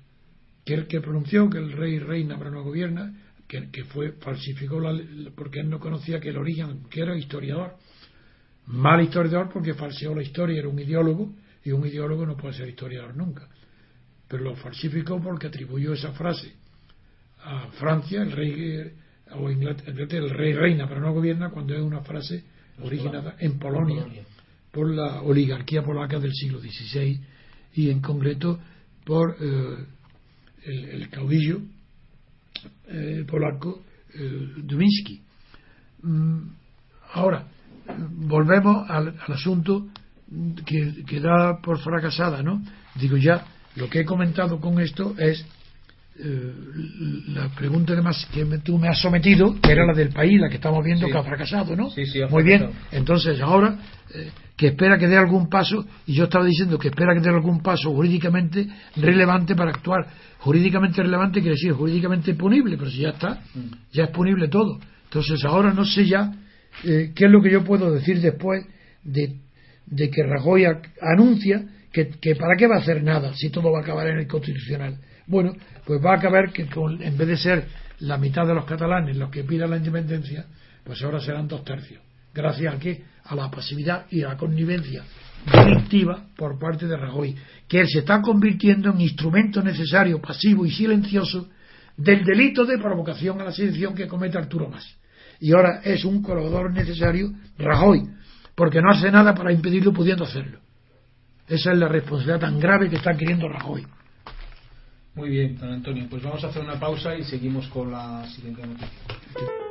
que, el que pronunció que el rey reina pero no gobierna, que, que fue falsificó la, porque él no conocía que el origen, que era historiador. Mal historiador porque falseó la historia, era un ideólogo y un ideólogo no puede ser historiador nunca. Pero lo falsificó porque atribuyó esa frase a Francia, el rey o Inglaterra, el rey reina pero no gobierna cuando es una frase originada en Polonia, por la oligarquía polaca del siglo XVI y en concreto por eh, el, caudillo eh, polaco eh, Dubinsky. Mm, ahora, volvemos al, asunto que, que, da por fracasada, ¿no? Digo ya, lo que he comentado con esto es eh, la pregunta que, más, que tú me has sometido, que era la del país, la que estamos viendo que ha fracasado, ¿no? Muy bien, entonces ahora, eh, que espera que dé algún paso, y yo estaba diciendo que espera que dé algún paso jurídicamente relevante para actuar. Jurídicamente relevante quiere decir jurídicamente punible, pero si ya está, mm. ya es punible todo. Entonces ahora no sé ya eh, qué es lo que yo puedo decir después de, de que Rajoy anuncia que, para qué va a hacer nada si todo va a acabar en el constitucional bueno, pues va a acabar que en vez de ser la mitad de los catalanes los que pidan la independencia, pues ahora serán dos tercios. Gracias a que a la pasividad y a la connivencia delictiva por parte de Rajoy, que se está convirtiendo en instrumento necesario, pasivo y silencioso del delito de provocación a la sedición que comete Arturo Mas. Y ahora es un colaborador necesario Rajoy, porque no hace nada para impedirlo pudiendo hacerlo. Esa es la responsabilidad tan grave que está queriendo Rajoy. Muy bien, don Antonio. Pues vamos a hacer una pausa y seguimos con la siguiente noticia.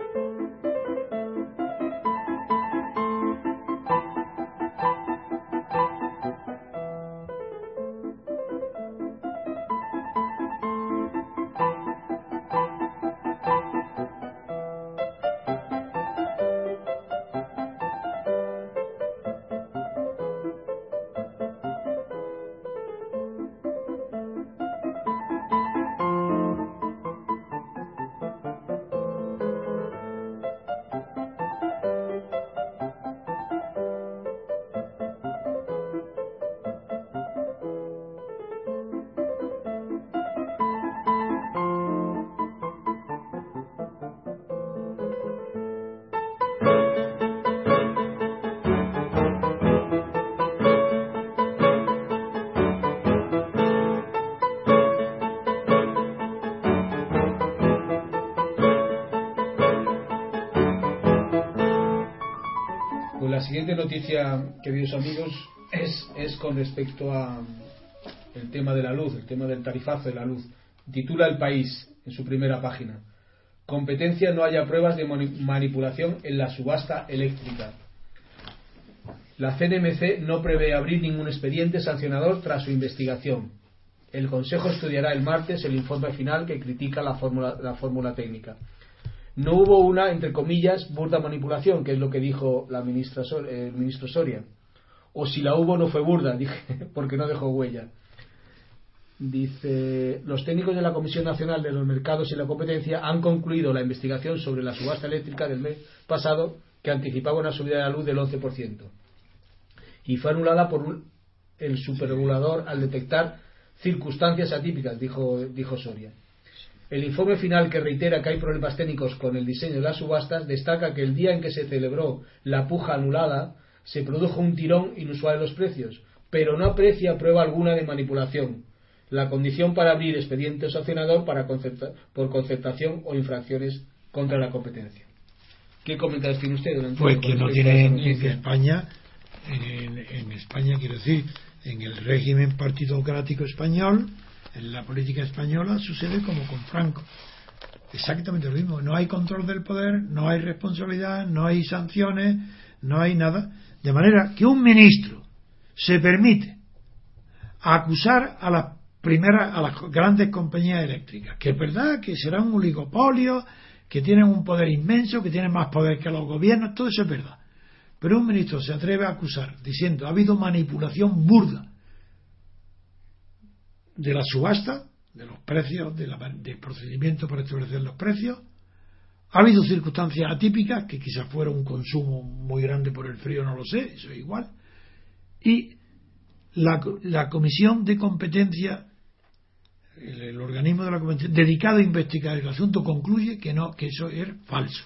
Siguiente noticia, queridos amigos, es, es con respecto a el tema de la luz, el tema del tarifazo de la luz. Titula El País en su primera página. Competencia no haya pruebas de mani- manipulación en la subasta eléctrica. La CNMC no prevé abrir ningún expediente sancionador tras su investigación. El Consejo estudiará el martes el informe final que critica la fórmula, la fórmula técnica. No hubo una, entre comillas, burda manipulación, que es lo que dijo la ministra Sor- el ministro Soria. O si la hubo, no fue burda, dije, porque no dejó huella. Dice, los técnicos de la Comisión Nacional de los Mercados y la Competencia han concluido la investigación sobre la subasta eléctrica del mes pasado que anticipaba una subida de la luz del 11% y fue anulada por un- el superregulador al detectar circunstancias atípicas, dijo, dijo Soria. El informe final que reitera que hay problemas técnicos con el diseño de las subastas destaca que el día en que se celebró la puja anulada se produjo un tirón inusual en los precios, pero no aprecia prueba alguna de manipulación, la condición para abrir expediente sancionador para concerta- por concertación o infracciones contra la competencia. ¿Qué comentarios tiene usted? Pues que no tiene en? España, en, en España quiero decir, en el régimen partidocrático español, en la política española, sucede como con Franco. Exactamente lo mismo. No hay control del poder, no hay responsabilidad, no hay sanciones, no hay nada. De manera que un ministro se permite acusar a las primeras, a las grandes compañías eléctricas, que es verdad que será un oligopolio, que tienen un poder inmenso, que tienen más poder que los gobiernos, todo eso es verdad. Pero un ministro se atreve a acusar diciendo ha habido manipulación burda de la subasta, de los precios, de la- del procedimiento para establecer los precios. Ha habido circunstancias atípicas, que quizás fuera un consumo muy grande por el frío, no lo sé, eso es igual. Y la, comisión de competencia, el, organismo de la competencia dedicado a investigar el asunto concluye que no, que eso es falso.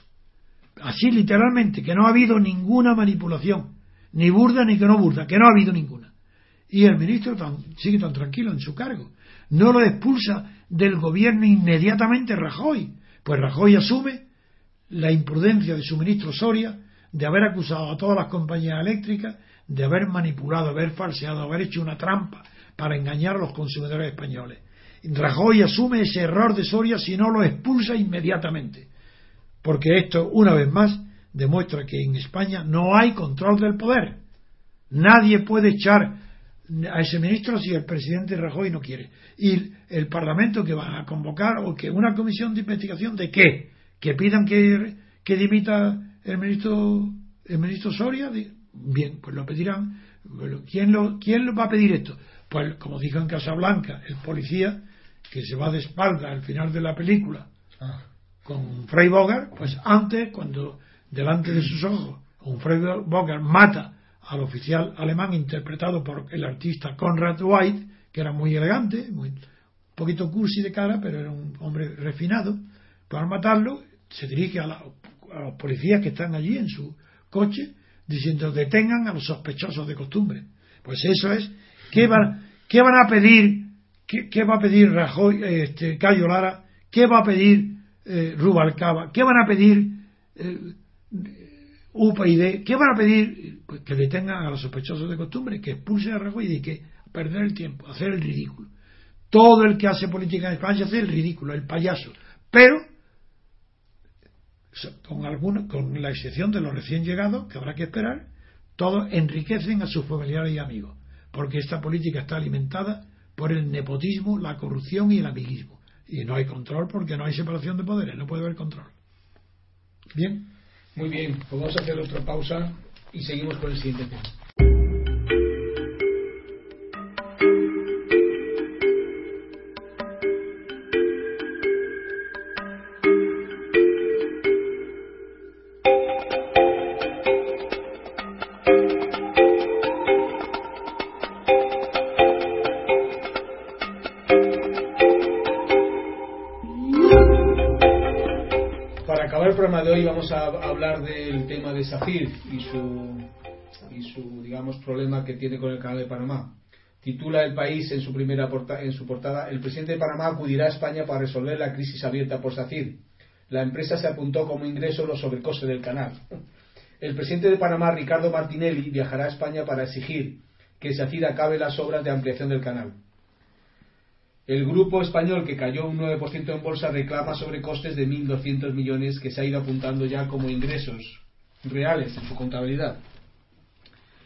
Así literalmente, que no ha habido ninguna manipulación, ni burda ni que no burda, que no ha habido ninguna. Y el ministro tan- sigue tan tranquilo en su cargo. No lo expulsa del gobierno inmediatamente Rajoy. Pues Rajoy asume la imprudencia de su ministro Soria de haber acusado a todas las compañías eléctricas de haber manipulado, haber falseado, haber hecho una trampa para engañar a los consumidores españoles. Rajoy asume ese error de Soria si no lo expulsa inmediatamente. Porque esto, una vez más, demuestra que en España no hay control del poder. Nadie puede echar a ese ministro si el presidente Rajoy no quiere. Y el Parlamento que va a convocar o que una comisión de investigación de qué? Que pidan que, que dimita el ministro el ministro Soria. Bien, pues lo pedirán. Bueno, ¿Quién lo, ¿Quién lo va a pedir esto? Pues como dijo en Casablanca, el policía que se va de espalda al final de la película Ah, con Frey Bogart, pues antes, cuando delante de sus ojos un Frey Bogart mata al oficial alemán interpretado por el artista Conrad White, que era muy elegante, muy, un poquito cursi de cara, pero era un hombre refinado, pues al matarlo se dirige a, la- a los policías que están allí en su coche diciendo detengan a los sospechosos de costumbre. Pues eso es, ¿qué van, qué van a pedir? ¿Qué, qué va a pedir Rajoy, este, Cayo Lara? ¿Qué va a pedir eh, Rubalcaba? ¿Qué van a pedir eh, UPyD, ¿qué van a pedir? Pues que detengan a los sospechosos de costumbre, que expulsen a Rajoy y que perder el tiempo, hacer el ridículo. Todo el que hace política en España hace el ridículo, el payaso. Pero, con, algunos, con la excepción de los recién llegados, que habrá que esperar, todos enriquecen a sus familiares y amigos, porque esta política está alimentada por el nepotismo, la corrupción y el amiguismo. Y no hay control porque no hay separación de poderes, no puede haber control. Bien. Muy bien, pues vamos a hacer otra pausa y seguimos con el siguiente tema. Vamos a hablar del tema de SACIR y su, y su digamos, problema que tiene con el Canal de Panamá. Titula el país en su primera en su portada El presidente de Panamá acudirá a España para resolver la crisis abierta por SACIR. La empresa se apuntó como ingreso los sobrecostes del canal. El presidente de Panamá, Ricardo Martinelli, viajará a España para exigir que SACIR acabe las obras de ampliación del canal. El grupo español que cayó un 9% en bolsa reclama sobrecostes de 1.200 millones que se ha ido apuntando ya como ingresos reales en su contabilidad.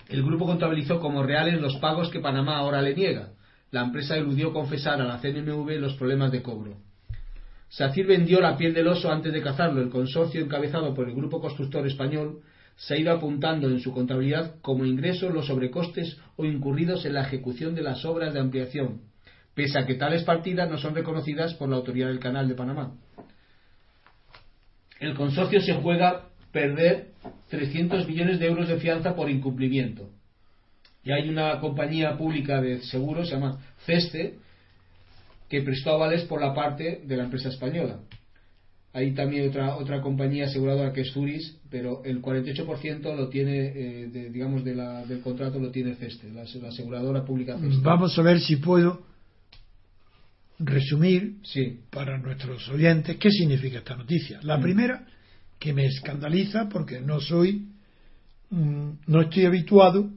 El grupo contabilizó como reales los pagos que Panamá ahora le niega. La empresa eludió confesar a la CNMV los problemas de cobro. SACIR vendió la piel del oso antes de cazarlo. El consorcio encabezado por el grupo constructor español se ha ido apuntando en su contabilidad como ingresos los sobrecostes o incurridos en la ejecución de las obras de ampliación pese a que tales partidas no son reconocidas por la autoridad del Canal de Panamá. El consorcio se juega perder 300 millones de euros de fianza por incumplimiento. Y hay una compañía pública de seguros, se llama CESTE, que prestó avales por la parte de la empresa española. Hay también otra otra compañía aseguradora que es Zuris, pero el 48% lo tiene, eh, digamos, de la, del contrato lo tiene CESTE, la, aseguradora pública CESTE. Vamos a ver si puedo resumir para nuestros oyentes qué significa esta noticia. La mm. primera, que me escandaliza porque no soy, mm, no estoy habituado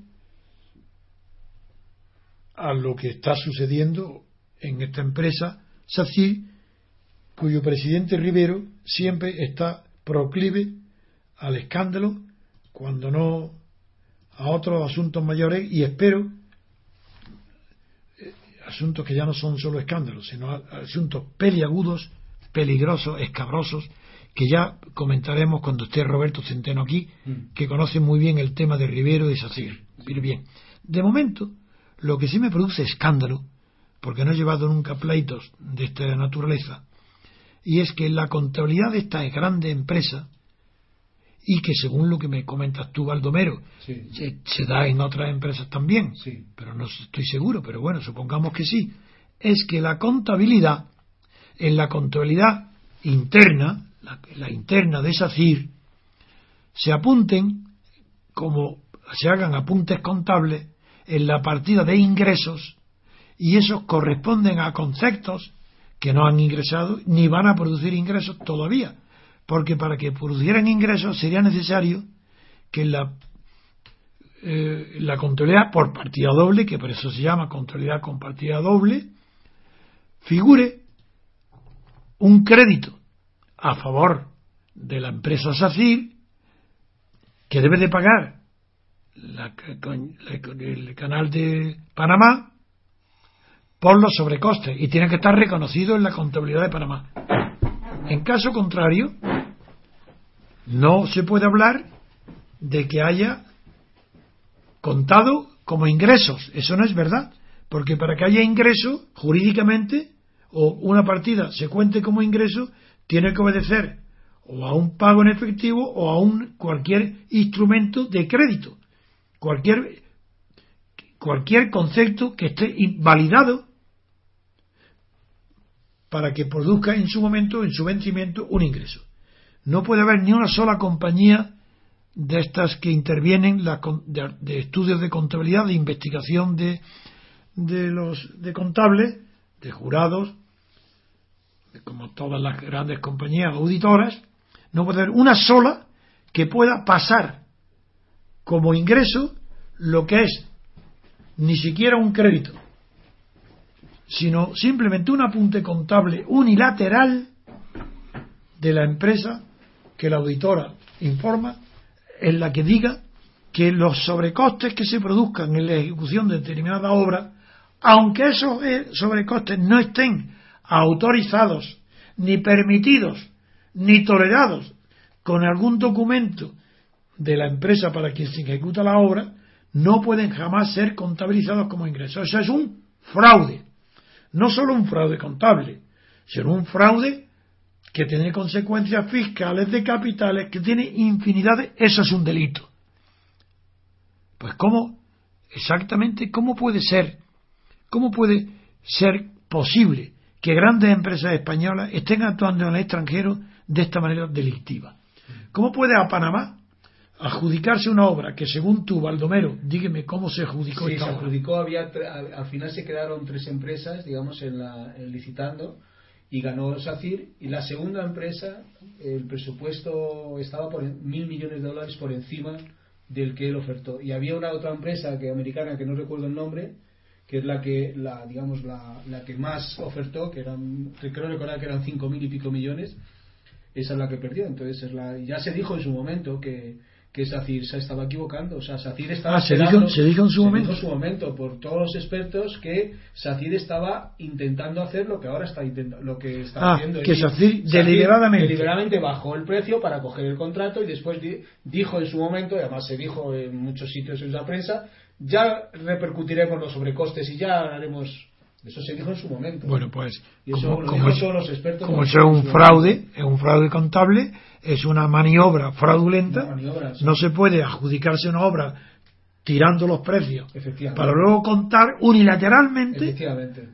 a lo que está sucediendo en esta empresa SACIR, cuyo presidente Rivero siempre está proclive al escándalo, cuando no a otros asuntos mayores, y espero asuntos que ya no son solo escándalos, sino asuntos peliagudos, peligrosos, escabrosos, que ya comentaremos cuando esté Roberto Centeno aquí, mm. que conoce muy bien el tema de Rivero y de Sacir. bien, de momento, lo que sí me produce escándalo, porque no he llevado nunca pleitos de esta naturaleza, y es que la contabilidad de esta grande empresa y que según lo que me comentas tú, Baldomero, se, da en otras empresas también, pero no estoy seguro, pero bueno, supongamos que sí, es que la contabilidad, en la contabilidad interna, la, interna de SACIR, se apunten como se hagan apuntes contables en la partida de ingresos y esos corresponden a conceptos que no han ingresado ni van a producir ingresos todavía porque para que producieran ingresos sería necesario que la, eh, la contabilidad por partida doble, que por eso se llama contabilidad con partida doble, figure un crédito a favor de la empresa SACIR que debe de pagar el canal de Panamá por los sobrecostes y tiene que estar reconocido en la contabilidad de Panamá. En caso contrario, no se puede hablar de que haya contado como ingresos. Eso no es verdad. Porque para que haya ingreso, jurídicamente, o una partida se cuente como ingreso, tiene que obedecer o a un pago en efectivo o a un cualquier instrumento de crédito. Cualquier, cualquier concepto que esté validado para que produzca en su momento, en su vencimiento, un ingreso. No puede haber ni una sola compañía de estas que intervienen de, estudios de contabilidad, de investigación de, de los de contables, de jurados, como todas las grandes compañías auditoras, no puede haber una sola que pueda pasar como ingreso lo que es ni siquiera un crédito, sino simplemente un apunte contable unilateral de la empresa que la auditora informa en la que diga que los sobrecostes que se produzcan en la ejecución de determinada obra, aunque esos eh, sobrecostes no estén autorizados, ni permitidos, ni tolerados con algún documento de la empresa para quien se ejecuta la obra, no pueden jamás ser contabilizados como ingresos. Eso es un fraude. No solo un fraude contable, sino un fraude que tiene consecuencias fiscales de capitales, que tiene infinidad de... Eso es un delito. Pues cómo, exactamente, cómo puede ser, cómo puede ser posible que grandes empresas españolas estén actuando en el extranjero de esta manera delictiva. ¿Cómo puede a Panamá adjudicarse una obra que según tú, Baldomero, dígame cómo se adjudicó sí, esta se obra? adjudicó, había, al, final se quedaron tres empresas, digamos, en, la, en licitando y ganó SACIR y la segunda empresa el presupuesto estaba por mil millones de dólares por encima del que él ofertó. Y había una otra empresa que americana que no recuerdo el nombre que es la que la digamos la, la que más ofertó que eran creo recordar que eran cinco mil y pico millones esa es la que perdió. Entonces es la ya se dijo en su momento que que SACIR se estaba equivocando. O sea, SACIR estaba. Ah, se dijo, se dijo en su se momento. Dijo en su momento por todos los expertos que SACIR estaba intentando hacer lo que ahora está intentando, lo que está ah, haciendo. que SACIR deliberadamente. deliberadamente bajó el precio para coger el contrato y después di, dijo en su momento, y además se dijo en muchos sitios en la prensa, ya repercutiremos los sobrecostes y ya haremos. Eso se dijo en su momento. Bueno, pues. Y eso como, lo como es, los expertos. como eso es un fraude, es un fraude contable, es una maniobra fraudulenta, Una maniobra, sí. no se puede adjudicarse una obra tirando los precios para luego contar unilateralmente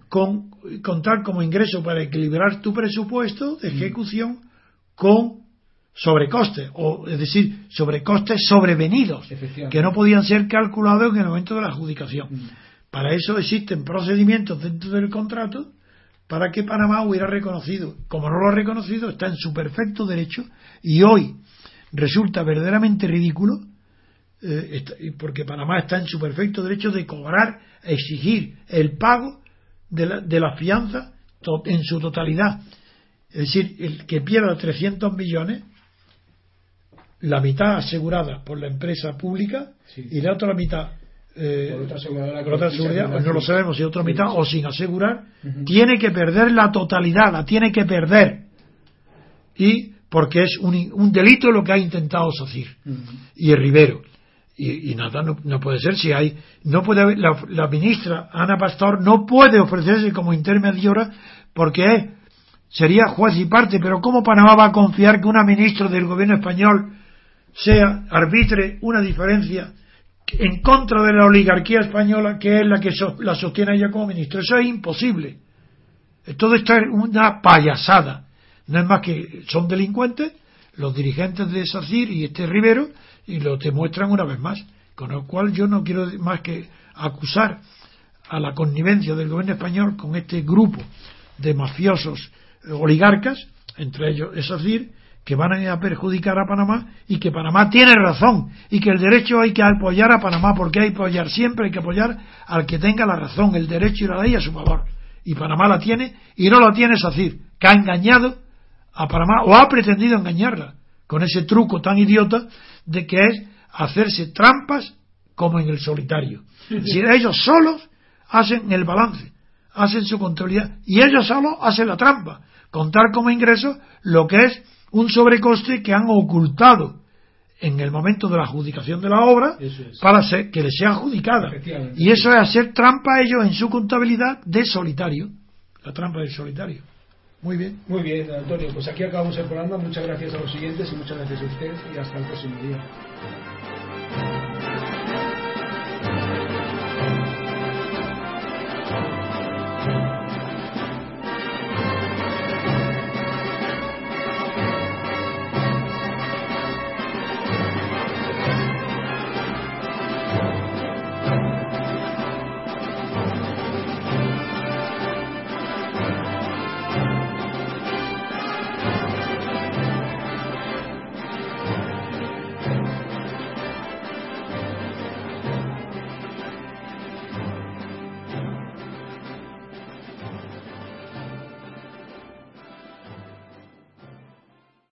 con contar como ingreso para equilibrar tu presupuesto de ejecución con sobrecostes, o es decir, sobrecostes sobrevenidos, que no podían ser calculados en el momento de la adjudicación. Mm. Para eso existen procedimientos dentro del contrato para que Panamá hubiera reconocido. Como no lo ha reconocido, está en su perfecto derecho y hoy resulta verdaderamente ridículo eh, porque Panamá está en su perfecto derecho de cobrar, exigir el pago de la, de la fianza en su totalidad. Es decir, el que pierda 300 millones, la mitad asegurada por la empresa pública Sí. y la otra mitad eh, Por otra aseguradora por otra que- seguridad, pues no lo sabemos si otra mitad o sin asegurar, tiene que perder la totalidad, la tiene que perder. Y porque es un, un delito lo que ha intentado SACIR y el Rivero. Y, y nada, no, no puede ser si hay, no puede haber, la, la ministra Ana Pastor no puede ofrecerse como intermediora porque sería juez y parte, pero ¿cómo Panamá va a confiar que una ministra del gobierno español sea, arbitre una diferencia en contra de la oligarquía española que es la que la sostiene ella como ministra? Eso es imposible. Todo esto es una payasada. No es más que son delincuentes los dirigentes de SACIR y este Rivero y lo demuestran una vez más. Con lo cual yo no quiero más que acusar a la connivencia del gobierno español con este grupo de mafiosos oligarcas, entre ellos SACIR, que van a perjudicar a Panamá y que Panamá tiene razón y que el derecho hay que apoyar a Panamá porque hay que apoyar siempre hay que apoyar al que tenga la razón, el derecho y la ley a su favor. Y Panamá la tiene y no la tiene SACIR, que ha engañado a Panamá o ha pretendido engañarla con ese truco tan idiota de que es hacerse trampas como en el solitario. Si ellos solos hacen el balance, hacen su contabilidad y ellos solos hacen la trampa, contar como ingreso lo que es un sobrecoste que han ocultado en el momento de la adjudicación de la obra es. para ser- que les sea adjudicada. Y eso es hacer trampa a ellos en su contabilidad de solitario. La trampa del solitario. Muy bien. Muy bien, Antonio. Pues aquí acabamos el programa. Muchas gracias a los siguientes y muchas gracias a usted. Y hasta el próximo día.